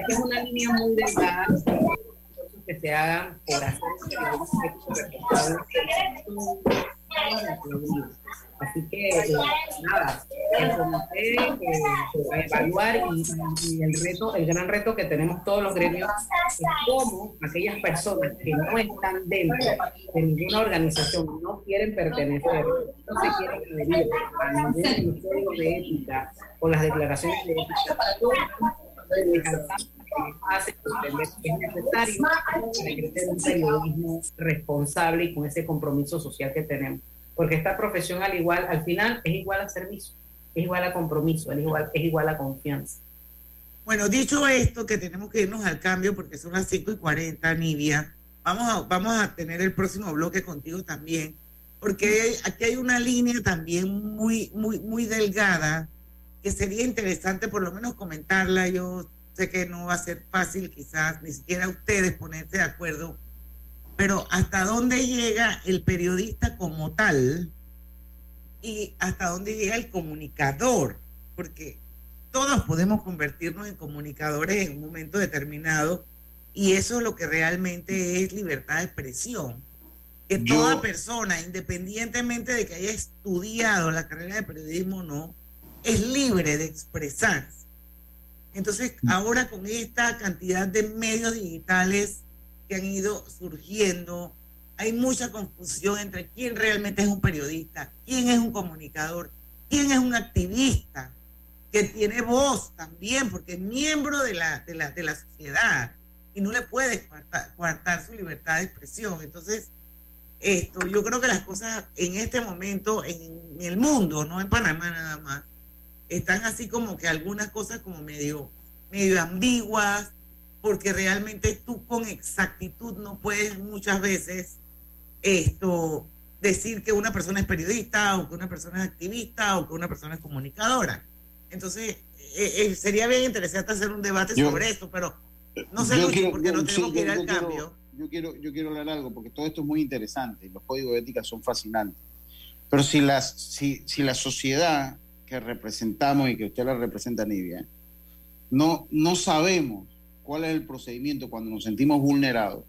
Es una línea muy delgada que se hagan por hacer Así que, nada, evaluar y, el reto, el gran reto que tenemos todos los gremios es cómo aquellas personas que no están dentro de ninguna organización, no quieren pertenecer, no se quieren adherir a ningún código de ética o las declaraciones de ética, hace entender que es necesario para crecer un periodismo responsable y con ese compromiso social que tenemos porque esta profesión al igual, al final es igual a servicio, es igual a compromiso, es igual, es igual a confianza. Bueno, dicho esto, que tenemos que irnos al cambio porque son las 5 y 40, Nivia, vamos a, vamos a tener el próximo bloque contigo también, porque aquí hay una línea también muy, muy, muy delgada que sería interesante por lo menos comentarla. Yo sé que no va a ser fácil quizás ni siquiera ustedes ponerse de acuerdo, pero hasta dónde llega el periodista como tal y hasta dónde llega el comunicador, porque todos podemos convertirnos en comunicadores en un momento determinado y eso es lo que realmente es libertad de expresión. Que toda persona, independientemente de que haya estudiado la carrera de periodismo o no, es libre de expresarse. Entonces, mm. ahora con esta cantidad de medios digitales que han ido surgiendo, hay mucha confusión entre quién realmente es un periodista, quién es un comunicador, quién es un activista, que tiene voz también, porque es miembro de la, de la, de la sociedad y no le puede coartar, su libertad de expresión. Entonces, esto, yo creo que las cosas en este momento, en, el mundo, no en Panamá nada más, están así como que algunas cosas como medio, medio ambiguas, porque realmente tú con exactitud no puedes muchas veces esto decir que una persona es periodista o que una persona es activista o que una persona es comunicadora. Entonces, eh, eh, sería bien interesante hacer un debate sobre esto, pero no sé porque no tenemos que ir al cambio. yo quiero, yo quiero hablar algo, porque todo esto es muy interesante, los códigos de ética son fascinantes. Pero si, las, si, si la sociedad que representamos y que usted la representa, Nivia, no, no sabemos cuál es el procedimiento cuando nos sentimos vulnerados,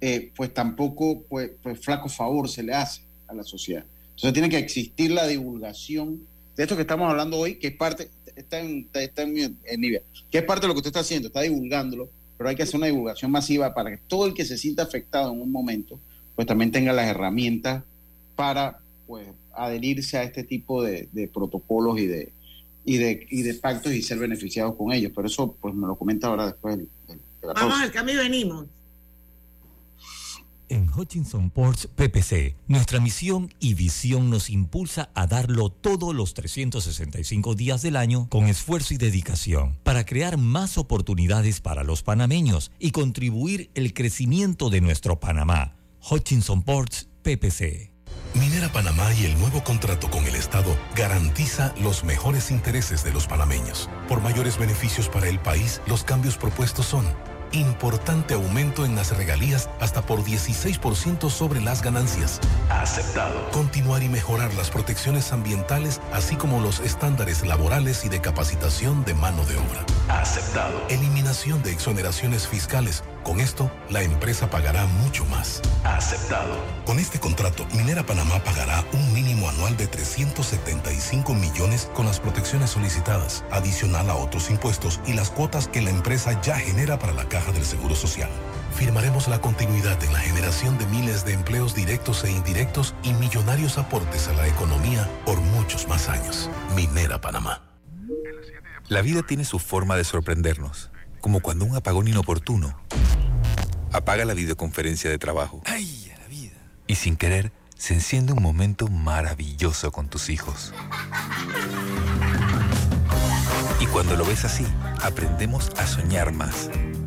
eh, pues tampoco pues, pues flaco favor se le hace a la sociedad. Entonces tiene que existir la divulgación de esto que estamos hablando hoy, que es parte, está en, está en, nivel, que es parte de lo que usted está haciendo, está divulgándolo, pero hay que hacer una divulgación masiva para que todo el que se sienta afectado en un momento, pues también tenga las herramientas para pues adherirse a este tipo de, protocolos y de, y de, y de pactos y ser beneficiados con ellos. Pero eso pues me lo comenta ahora después de, la Vamos al cambio y venimos. En Hutchinson Ports PPC, nuestra misión y visión nos impulsa a darlo todos los 365 días del año con esfuerzo y dedicación para crear más oportunidades para los panameños y contribuir el crecimiento de nuestro Panamá. Hutchinson Ports PPC. Minera Panamá y el nuevo contrato con el Estado garantiza los mejores intereses de los panameños. Por mayores beneficios para el país, los cambios propuestos son Importante aumento en las regalías hasta por 16% sobre las ganancias. Aceptado. Continuar y mejorar las protecciones ambientales, así como los estándares laborales y de capacitación de mano de obra. Aceptado. Eliminación de exoneraciones fiscales con esto, la empresa pagará mucho más. Aceptado. Con este contrato, Minera Panamá pagará un mínimo anual de 375 millones con las protecciones solicitadas, adicional a otros impuestos y las cuotas que la empresa ya genera para la caja del Seguro Social. Firmaremos la continuidad en la generación de miles de empleos directos e indirectos y millonarios aportes a la economía por muchos más años. Minera Panamá. La vida tiene su forma de sorprendernos como cuando un apagón inoportuno apaga la videoconferencia de trabajo. ¡Ay, a la vida! Y sin querer, se enciende un momento maravilloso con tus hijos. Y cuando lo ves así, aprendemos a soñar más.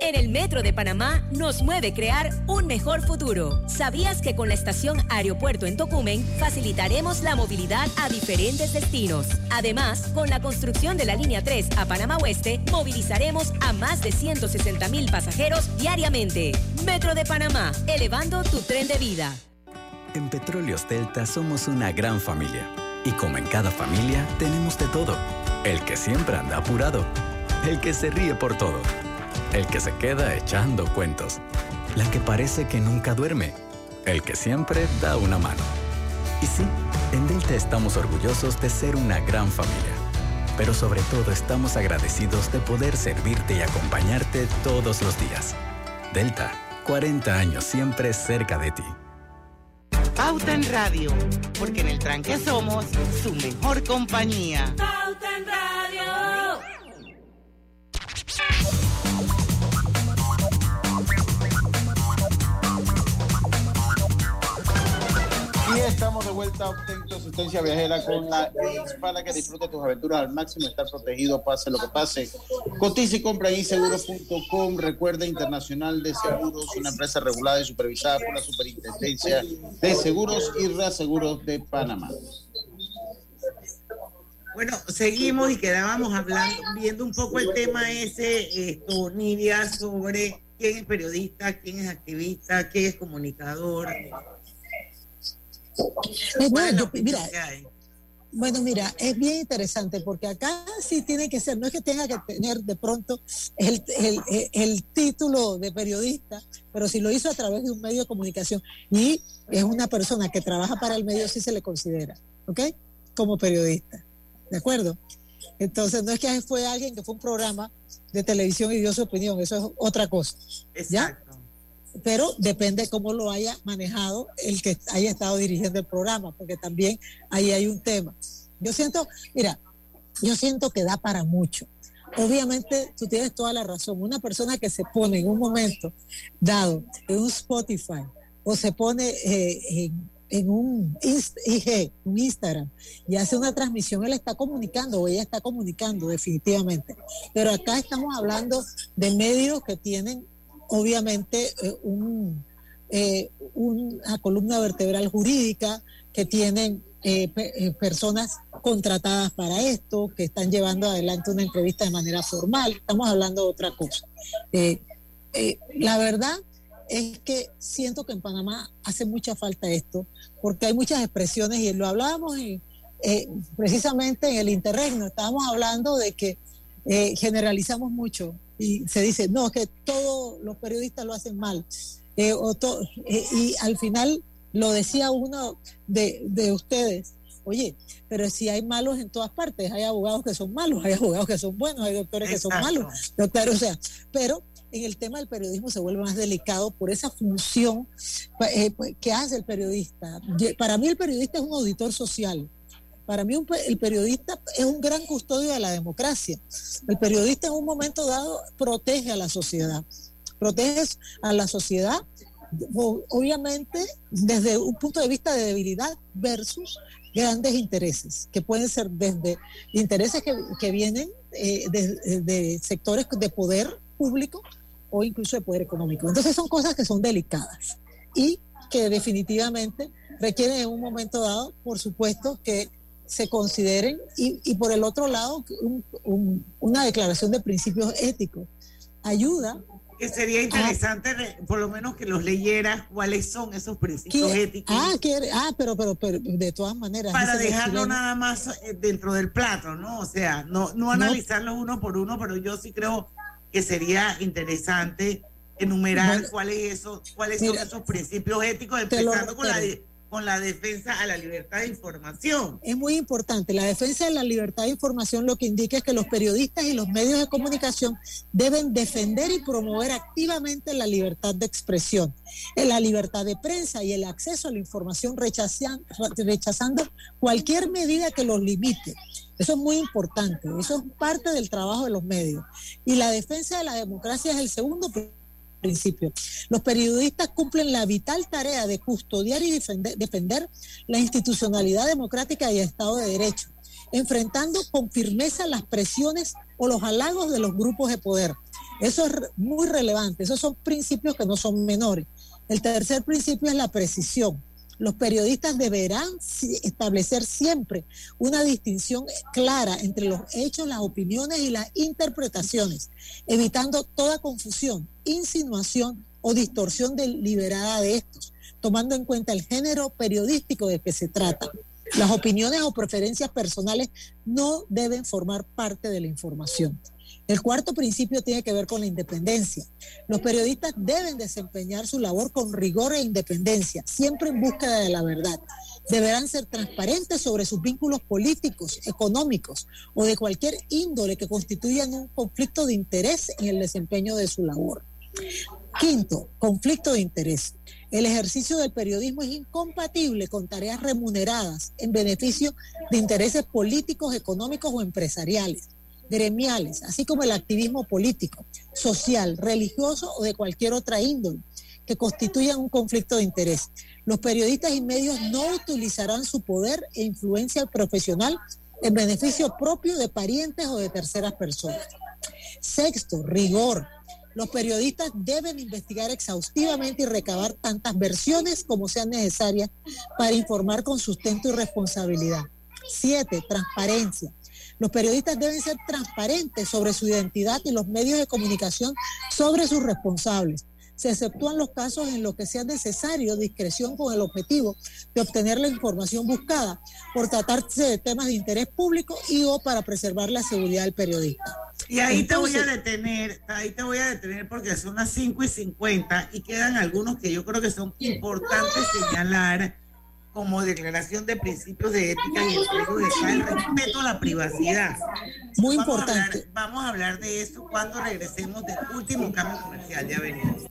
En el Metro de Panamá nos mueve crear un mejor futuro. ¿Sabías que con la estación Aeropuerto en Tocumen facilitaremos la movilidad a diferentes destinos? Además, con la construcción de la línea 3 a Panamá Oeste, movilizaremos a más de 160 mil pasajeros diariamente. Metro de Panamá, elevando tu tren de vida. En Petróleos Delta somos una gran familia. Y como en cada familia, tenemos de todo. El que siempre anda apurado. El que se ríe por todo el que se queda echando cuentos, la que parece que nunca duerme, el que siempre da una mano. Y sí, en Delta estamos orgullosos de ser una gran familia, pero sobre todo estamos agradecidos de poder servirte y acompañarte todos los días. Delta, 40 años siempre cerca de ti. Pauta en Radio, porque en el tranque somos su mejor compañía. Pauta en Radio. Tu asistencia viajera con la que disfrutes tus aventuras al máximo, estar protegido, pase lo que pase. Cotiza y compra en inseguros.com. Recuerda Internacional de Seguros, una empresa regulada y supervisada por la Superintendencia de Seguros y Reaseguros de Panamá. Bueno, seguimos y quedábamos hablando, viendo un poco el tema ese, esto, Nidia, sobre quién es periodista, quién es activista, quién es comunicador. Bueno, mira, bueno, mira, es bien interesante porque acá sí tiene que ser, no es que tenga que tener de pronto el, el, título de periodista, pero si lo hizo a través de un medio de comunicación y es una persona que trabaja para el medio, sí se le considera, ¿ok? Como periodista, ¿de acuerdo? Entonces, no es que fue alguien que fue un programa de televisión y dio su opinión, eso es otra cosa. ¿ya? Pero depende cómo lo haya manejado el que haya estado dirigiendo el programa, porque también ahí hay un tema. Yo siento, mira, yo siento que da para mucho. Obviamente, tú tienes toda la razón. Una persona que se pone en un momento dado en un Spotify o se pone eh, en en un, IG, un Instagram y hace una transmisión, él está comunicando o ella está comunicando definitivamente. Pero acá estamos hablando de medios que tienen obviamente eh, un, eh, una columna vertebral jurídica, que tienen eh, personas contratadas para esto, que están llevando adelante una entrevista de manera formal. Estamos hablando de otra cosa. la verdad es que siento que en Panamá hace mucha falta esto, porque hay muchas expresiones y lo hablábamos precisamente en el interregno, estábamos hablando de que generalizamos mucho y se dice, no, que todos los periodistas lo hacen mal. Eh, y al final lo decía uno de, de ustedes, oye, pero si hay malos en todas partes, hay abogados que son malos, hay abogados que son buenos, hay doctores que son malos, doctores, o sea, pero en el tema del periodismo se vuelve más delicado por esa función eh, pues, que hace el periodista. Para mí el periodista es un auditor social. Para mí el periodista es un gran custodio de la democracia. El periodista en un momento dado protege a la sociedad. Protege a la sociedad, obviamente, desde un punto de vista de debilidad versus grandes intereses, que pueden ser desde intereses que, vienen eh, de sectores de poder público o incluso de poder económico. Entonces son cosas que son delicadas y que definitivamente requieren en un momento dado, por supuesto, que se consideren. Y, por el otro lado una declaración de principios éticos ayuda que sería interesante por lo menos que los leyeras cuáles son esos principios éticos. ah, quiere, ah pero, pero, pero de todas maneras para dejarlo nada más eh, dentro del plato no o sea no no analizarlos uno por uno pero yo sí creo que sería interesante enumerar cuáles, eso, cuáles son esos principios éticos, empezando con la, con la defensa a la libertad de información. Es muy importante. La defensa de la libertad de información lo que indica es que los periodistas y los medios de comunicación deben defender y promover activamente la libertad de expresión, la libertad de prensa y el acceso a la información rechazando cualquier medida que los limite eso es muy importante, eso es parte del trabajo de los medios. Y la defensa de la democracia es el segundo principio. Los periodistas cumplen la vital tarea de custodiar y defender, la institucionalidad democrática y el Estado de Derecho, enfrentando con firmeza las presiones o los halagos de los grupos de poder. Eso es muy relevante, esos son principios que no son menores. El tercer principio es la precisión. Los periodistas deberán establecer siempre una distinción clara entre los hechos, las opiniones y las interpretaciones, evitando toda confusión, insinuación o distorsión deliberada de estos, tomando en cuenta el género periodístico de que se trata. Las opiniones o preferencias personales no deben formar parte de la información. El cuarto principio tiene que ver con la independencia. Los periodistas deben desempeñar su labor con rigor e independencia, siempre en búsqueda de la verdad. Deberán ser transparentes sobre sus vínculos políticos, económicos o de cualquier índole que constituyan un conflicto de interés en el desempeño de su labor. Quinto, conflicto de interés. El ejercicio del periodismo es incompatible con tareas remuneradas en beneficio de intereses políticos, económicos o empresariales gremiales, así como el activismo político, social, religioso o de cualquier otra índole, que constituyan un conflicto de interés. Los periodistas y medios no utilizarán su poder e influencia profesional en beneficio propio de parientes o de terceras personas. Sexto, rigor. Los periodistas deben investigar exhaustivamente y recabar tantas versiones como sean necesarias para informar con sustento y responsabilidad. Siete, transparencia. Los periodistas deben ser transparentes sobre su identidad y los medios de comunicación sobre sus responsables. Se exceptúan los casos en los que sea necesario discreción con el objetivo de obtener la información buscada por tratarse de temas de interés público y o para preservar la seguridad del periodista. Y ahí te voy a detener, ahí te voy a detener porque son las 5 y 50 y quedan algunos que yo creo que son importantes señalar como declaración de principios de ética y el respeto a la privacidad. Muy importante. vamos a hablar de eso cuando regresemos del último cambio comercial. Ya venimos.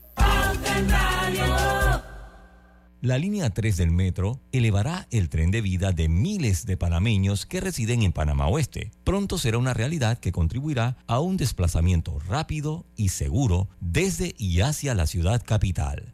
La línea 3 del metro elevará el tren de vida de miles de panameños que residen en Panamá Oeste. Pronto será una realidad que contribuirá a un desplazamiento rápido y seguro desde y hacia la ciudad capital.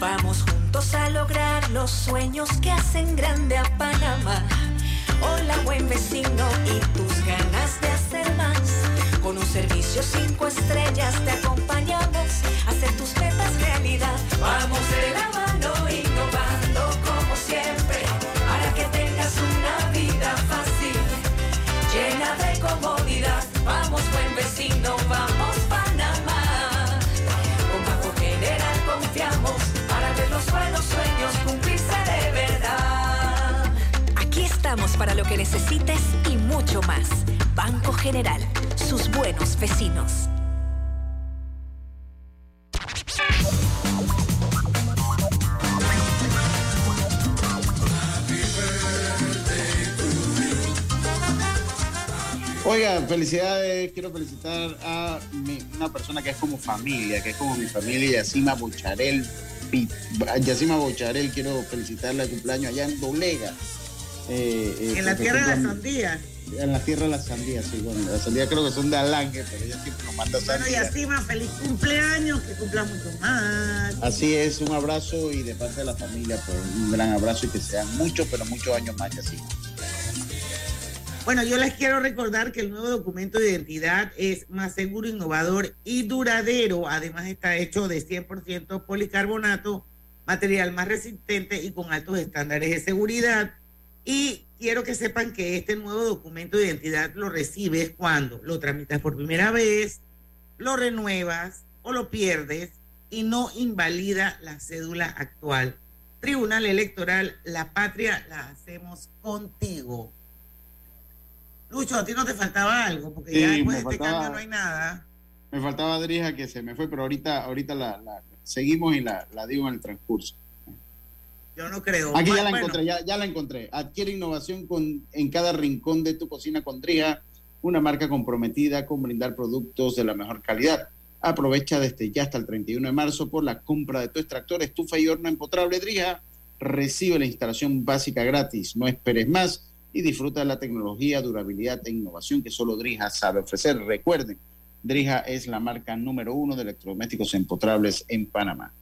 Vamos juntos a lograr los sueños que hacen grande a Panamá. Hola buen vecino y tus ganas de hacer más. Con un servicio cinco estrellas te acompañamos a hacer tus metas realidad. Vamos de la para lo que necesites y mucho más. Banco General, sus buenos vecinos. Oiga, felicidades. Quiero felicitar a una persona que es como familia, que es como mi familia, Yacima Bocharel. Yacima Bocharel, quiero felicitarle el cumpleaños allá en Doblega. Eh, eh, En la tierra de la sandía. En la tierra de la sandía, sí. Bueno, las sandías creo que son de Alange, pero ella siempre nos manda Bueno, y así más feliz cumpleaños, que cumpla mucho más. Así es, un abrazo y de parte de la familia, pues, un gran abrazo y que sean muchos, pero muchos años más, Yacima. Bueno, yo les quiero recordar que el nuevo documento de identidad es más seguro, innovador y duradero. Además está hecho de 100% policarbonato, material más resistente y con altos estándares de seguridad. Y quiero que sepan que este nuevo documento de identidad lo recibes cuando lo tramitas por primera vez, lo renuevas o lo pierdes y no invalida la cédula actual. Tribunal Electoral, la patria la hacemos contigo. Lucho, a ti no te faltaba algo, porque Sí, ya después de este faltaba- cambio no hay nada. Me faltaba Drija que se me fue, pero ahorita, ahorita la, la- seguimos y la, la digo en el transcurso. Yo no creo. Aquí ya Bueno, la encontré, ya, ya la encontré. Adquiere innovación con, en cada rincón de tu cocina con Drija, una marca comprometida con brindar productos de la mejor calidad. Aprovecha desde ya hasta el 31 de marzo por la compra de tu extractor, estufa y horno empotrable Drija. Recibe la instalación básica gratis. No esperes más y disfruta de la tecnología, durabilidad e innovación que solo Drija sabe ofrecer. Recuerden, Drija es la marca número uno de electrodomésticos empotrables en Panamá.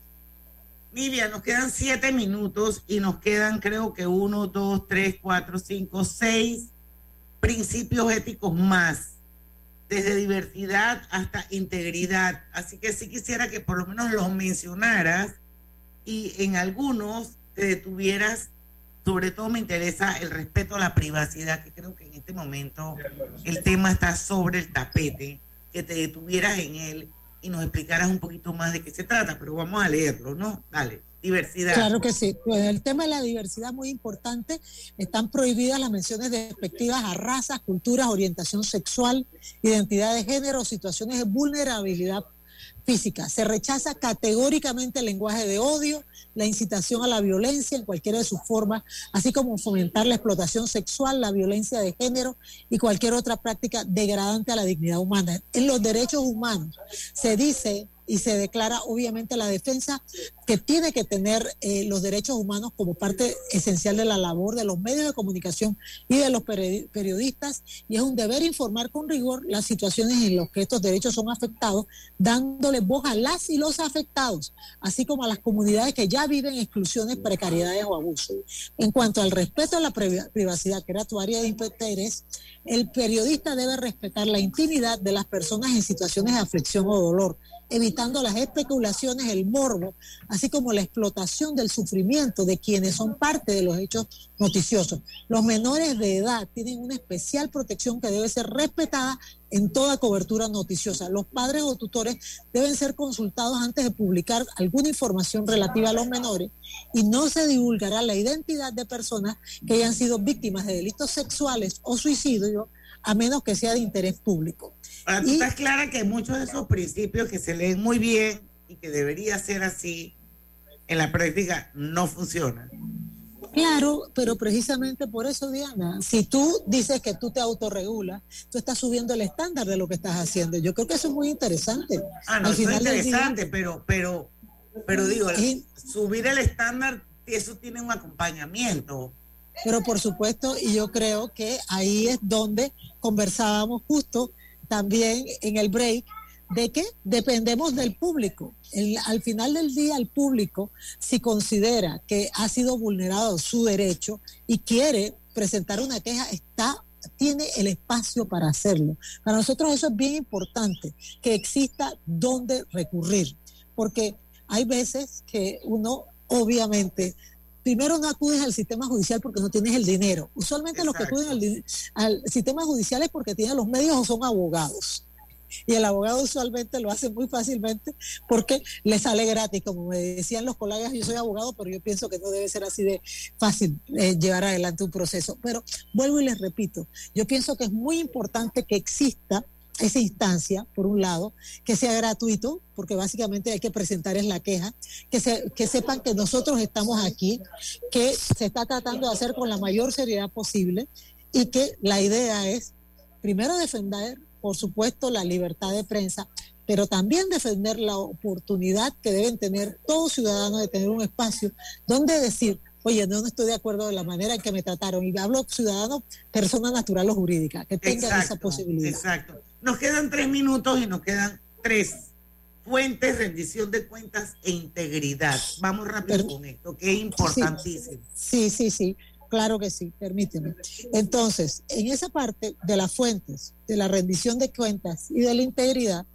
Nivia, nos quedan siete minutos y nos quedan creo que uno, dos, tres, cuatro, cinco, seis principios éticos más, desde diversidad hasta integridad. Así que sí quisiera que por lo menos los mencionaras y en algunos te detuvieras. Sobre todo me interesa el respeto a la privacidad, que creo que en este momento el tema está sobre el tapete, que te detuvieras en él y nos explicaras un poquito más de qué se trata, pero vamos a leerlo, ¿no? Dale, diversidad. Claro que sí. Pues el tema de la diversidad muy importante. Están prohibidas las menciones despectivas a razas, culturas, orientación sexual, identidad de género, situaciones de vulnerabilidad física. Se rechaza categóricamente el lenguaje de odio, la incitación a la violencia en cualquiera de sus formas, así como fomentar la explotación sexual, la violencia de género y cualquier otra práctica degradante a la dignidad humana. En los derechos humanos se dice y se declara obviamente la defensa que tiene que tener eh, los derechos humanos como parte esencial de la labor de los medios de comunicación y de los periodistas y es un deber informar con rigor las situaciones en las que estos derechos son afectados, dándole voz a las y los afectados, así como a las comunidades que ya viven exclusiones, precariedades o abusos. En cuanto al respeto a la privacidad, que era tu área de interés, el periodista debe respetar la intimidad de las personas en situaciones de aflicción o dolor evitando las especulaciones, el morbo, así como la explotación del sufrimiento de quienes son parte de los hechos noticiosos. Los menores de edad tienen una especial protección que debe ser respetada en toda cobertura noticiosa. Los padres o tutores deben ser consultados antes de publicar alguna información relativa a los menores y no se divulgará la identidad de personas que hayan sido víctimas de delitos sexuales o suicidio a menos que sea de interés público. Ahora, tú estás clara que muchos de esos principios que se leen muy bien y que debería ser así, en la práctica no funcionan. Claro, pero precisamente por eso, Diana, si tú dices que tú te autorregulas, tú estás subiendo el estándar de lo que estás haciendo. Yo creo que eso es muy interesante. Ah, no, eso es interesante, pero, pero, pero digo, subir el estándar, eso tiene un acompañamiento. Pero por supuesto, y yo creo que ahí es donde conversábamos justo también en el break de que dependemos del público. al final del día, el público, si considera que ha sido vulnerado su derecho y quiere presentar una queja, está tiene el espacio para hacerlo. Para nosotros eso es bien importante, que exista dónde recurrir, porque hay veces que uno obviamente primero no acudes al sistema judicial porque no tienes el dinero. Usualmente los que acuden al, sistema judicial es porque tienen los medios o son abogados. Y el abogado usualmente lo hace muy fácilmente porque le sale gratis. Como me decían los colegas, yo soy abogado, pero yo pienso que no debe ser así de fácil eh, llevar adelante un proceso. Pero vuelvo y les repito, yo pienso que es muy importante que exista esa instancia, por un lado, que sea gratuito, porque básicamente hay que presentar es la queja, que, se, que sepan que nosotros estamos aquí, que se está tratando de hacer con la mayor seriedad posible y que la idea es, primero, defender, por supuesto, la libertad de prensa, pero también defender la oportunidad que deben tener todos ciudadanos de tener un espacio donde decir, oye, no, estoy de acuerdo de la manera en que me trataron. Y hablo ciudadano, persona natural o jurídica, que tengan esa posibilidad. Exacto. Nos quedan tres minutos y nos quedan tres fuentes, rendición de cuentas e integridad. Vamos rápido con esto, que es importantísimo. Sí, sí, sí, claro que sí, permíteme. Entonces, en esa parte de las fuentes, de la rendición de cuentas y de la integridad,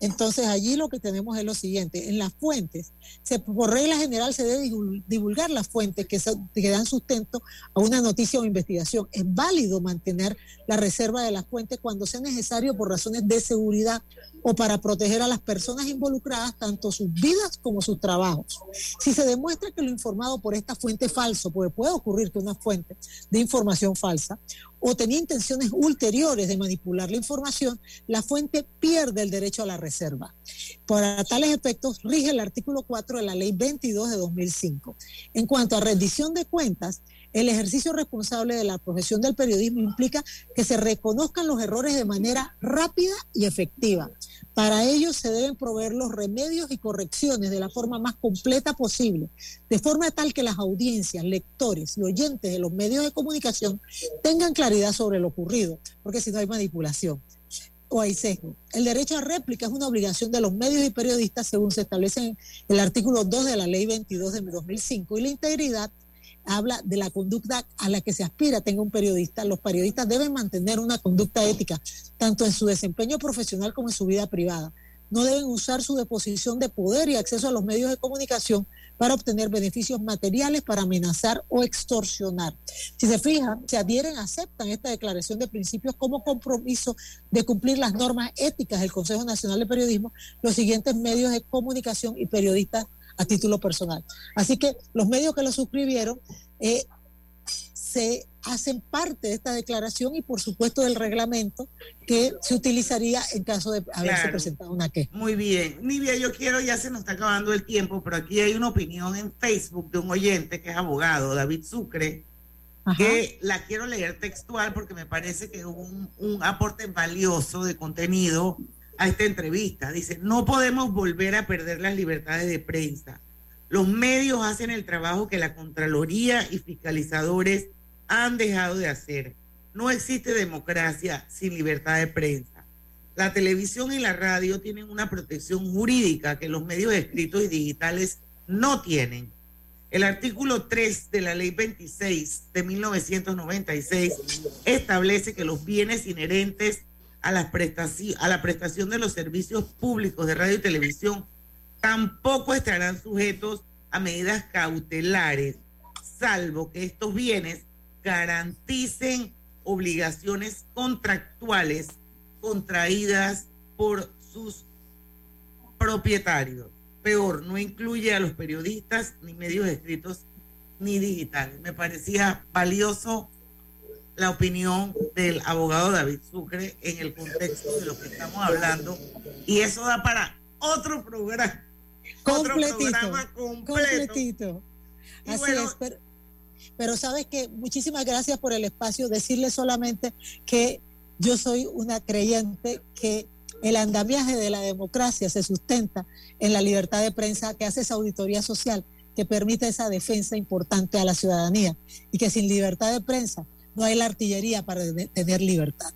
entonces allí lo que tenemos es lo siguiente, en las fuentes, se, por regla general se debe divulgar las fuentes que, que, dan sustento a una noticia o investigación. Es válido mantener la reserva de las fuentes cuando sea necesario por razones de seguridad o para proteger a las personas involucradas, tanto sus vidas como sus trabajos. Si se demuestra que lo informado por esta fuente es falso, porque puede ocurrir que una fuente de información falsa o tenía intenciones ulteriores de manipular la información, la fuente pierde el derecho a la reserva. Para tales efectos, rige el artículo 4 de la Ley 22 de 2005. En cuanto a rendición de cuentas, el ejercicio responsable de la profesión del periodismo implica que se reconozcan los errores de manera rápida y efectiva. Para ello se deben proveer los remedios y correcciones de la forma más completa posible, de forma tal que las audiencias, lectores y oyentes de los medios de comunicación tengan claridad sobre lo ocurrido, porque si no hay manipulación o hay sesgo. El derecho a réplica es una obligación de los medios y periodistas según se establece en el artículo 2 de la ley 22 de 2005 y la integridad habla de la conducta a la que se aspira tenga un periodista. Los periodistas deben mantener una conducta ética, tanto en su desempeño profesional como en su vida privada. No deben usar su deposición de poder y acceso a los medios de comunicación para obtener beneficios materiales, para amenazar o extorsionar. Si se fijan, se adhieren, aceptan esta declaración de principios como compromiso de cumplir las normas éticas del Consejo Nacional de Periodismo, los siguientes medios de comunicación y periodistas a título personal. Así que los medios que lo suscribieron eh, se hacen parte de esta declaración y por supuesto del reglamento que se utilizaría en caso de haberse presentado una queja. Muy bien. Nivia, yo quiero, ya se nos está acabando el tiempo, pero aquí hay una opinión en Facebook de un oyente que es abogado, David Sucre, que la quiero leer textual porque me parece que es un, un aporte valioso de contenido a esta entrevista. Dice, no podemos volver a perder las libertades de prensa. Los medios hacen el trabajo que la Contraloría y fiscalizadores han dejado de hacer. No existe democracia sin libertad de prensa. La televisión y la radio tienen una protección jurídica que los medios escritos y digitales no tienen. El artículo 3 de la ley 26 de 1996 establece que los bienes inherentes a, las a la prestación de los servicios públicos de radio y televisión tampoco estarán sujetos a medidas cautelares, salvo que estos bienes garanticen obligaciones contractuales contraídas por sus propietarios. Peor, no incluye a los periodistas, ni medios escritos, ni digitales. Me parecía valioso la opinión del abogado David Sucre en el contexto de lo que estamos hablando. Y eso da para otro programa. Otro programa completo. Así es, pero, pero sabes que muchísimas gracias por el espacio. Decirle solamente que yo soy una creyente que el andamiaje de la democracia se sustenta en la libertad de prensa que hace esa auditoría social que permite esa defensa importante a la ciudadanía y que sin libertad de prensa no hay la artillería para tener libertad.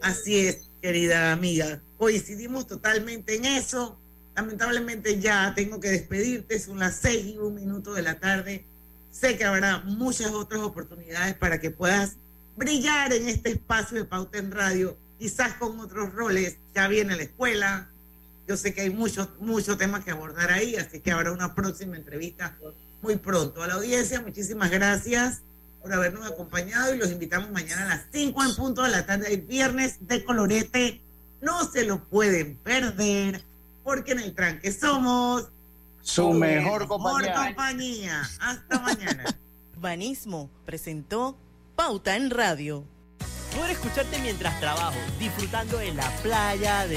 Así es, querida amiga. Coincidimos totalmente en eso. Lamentablemente ya tengo que despedirte, son las seis y un minuto de la tarde. Sé que habrá muchas otras oportunidades para que puedas brillar en este espacio de Pauta en Radio, quizás con otros roles. Ya viene la escuela. Yo sé que hay muchos muchos temas que abordar ahí, así que habrá una próxima entrevista muy pronto. A la audiencia, muchísimas gracias por habernos acompañado y los invitamos mañana a las 5 en punto de la tarde, el viernes de colorete. No se lo pueden perder porque en el tranque somos su mejor, compañía. Hasta mañana. <laughs> Banismo presentó Pauta en Radio. Poder escucharte mientras trabajo, disfrutando en la playa de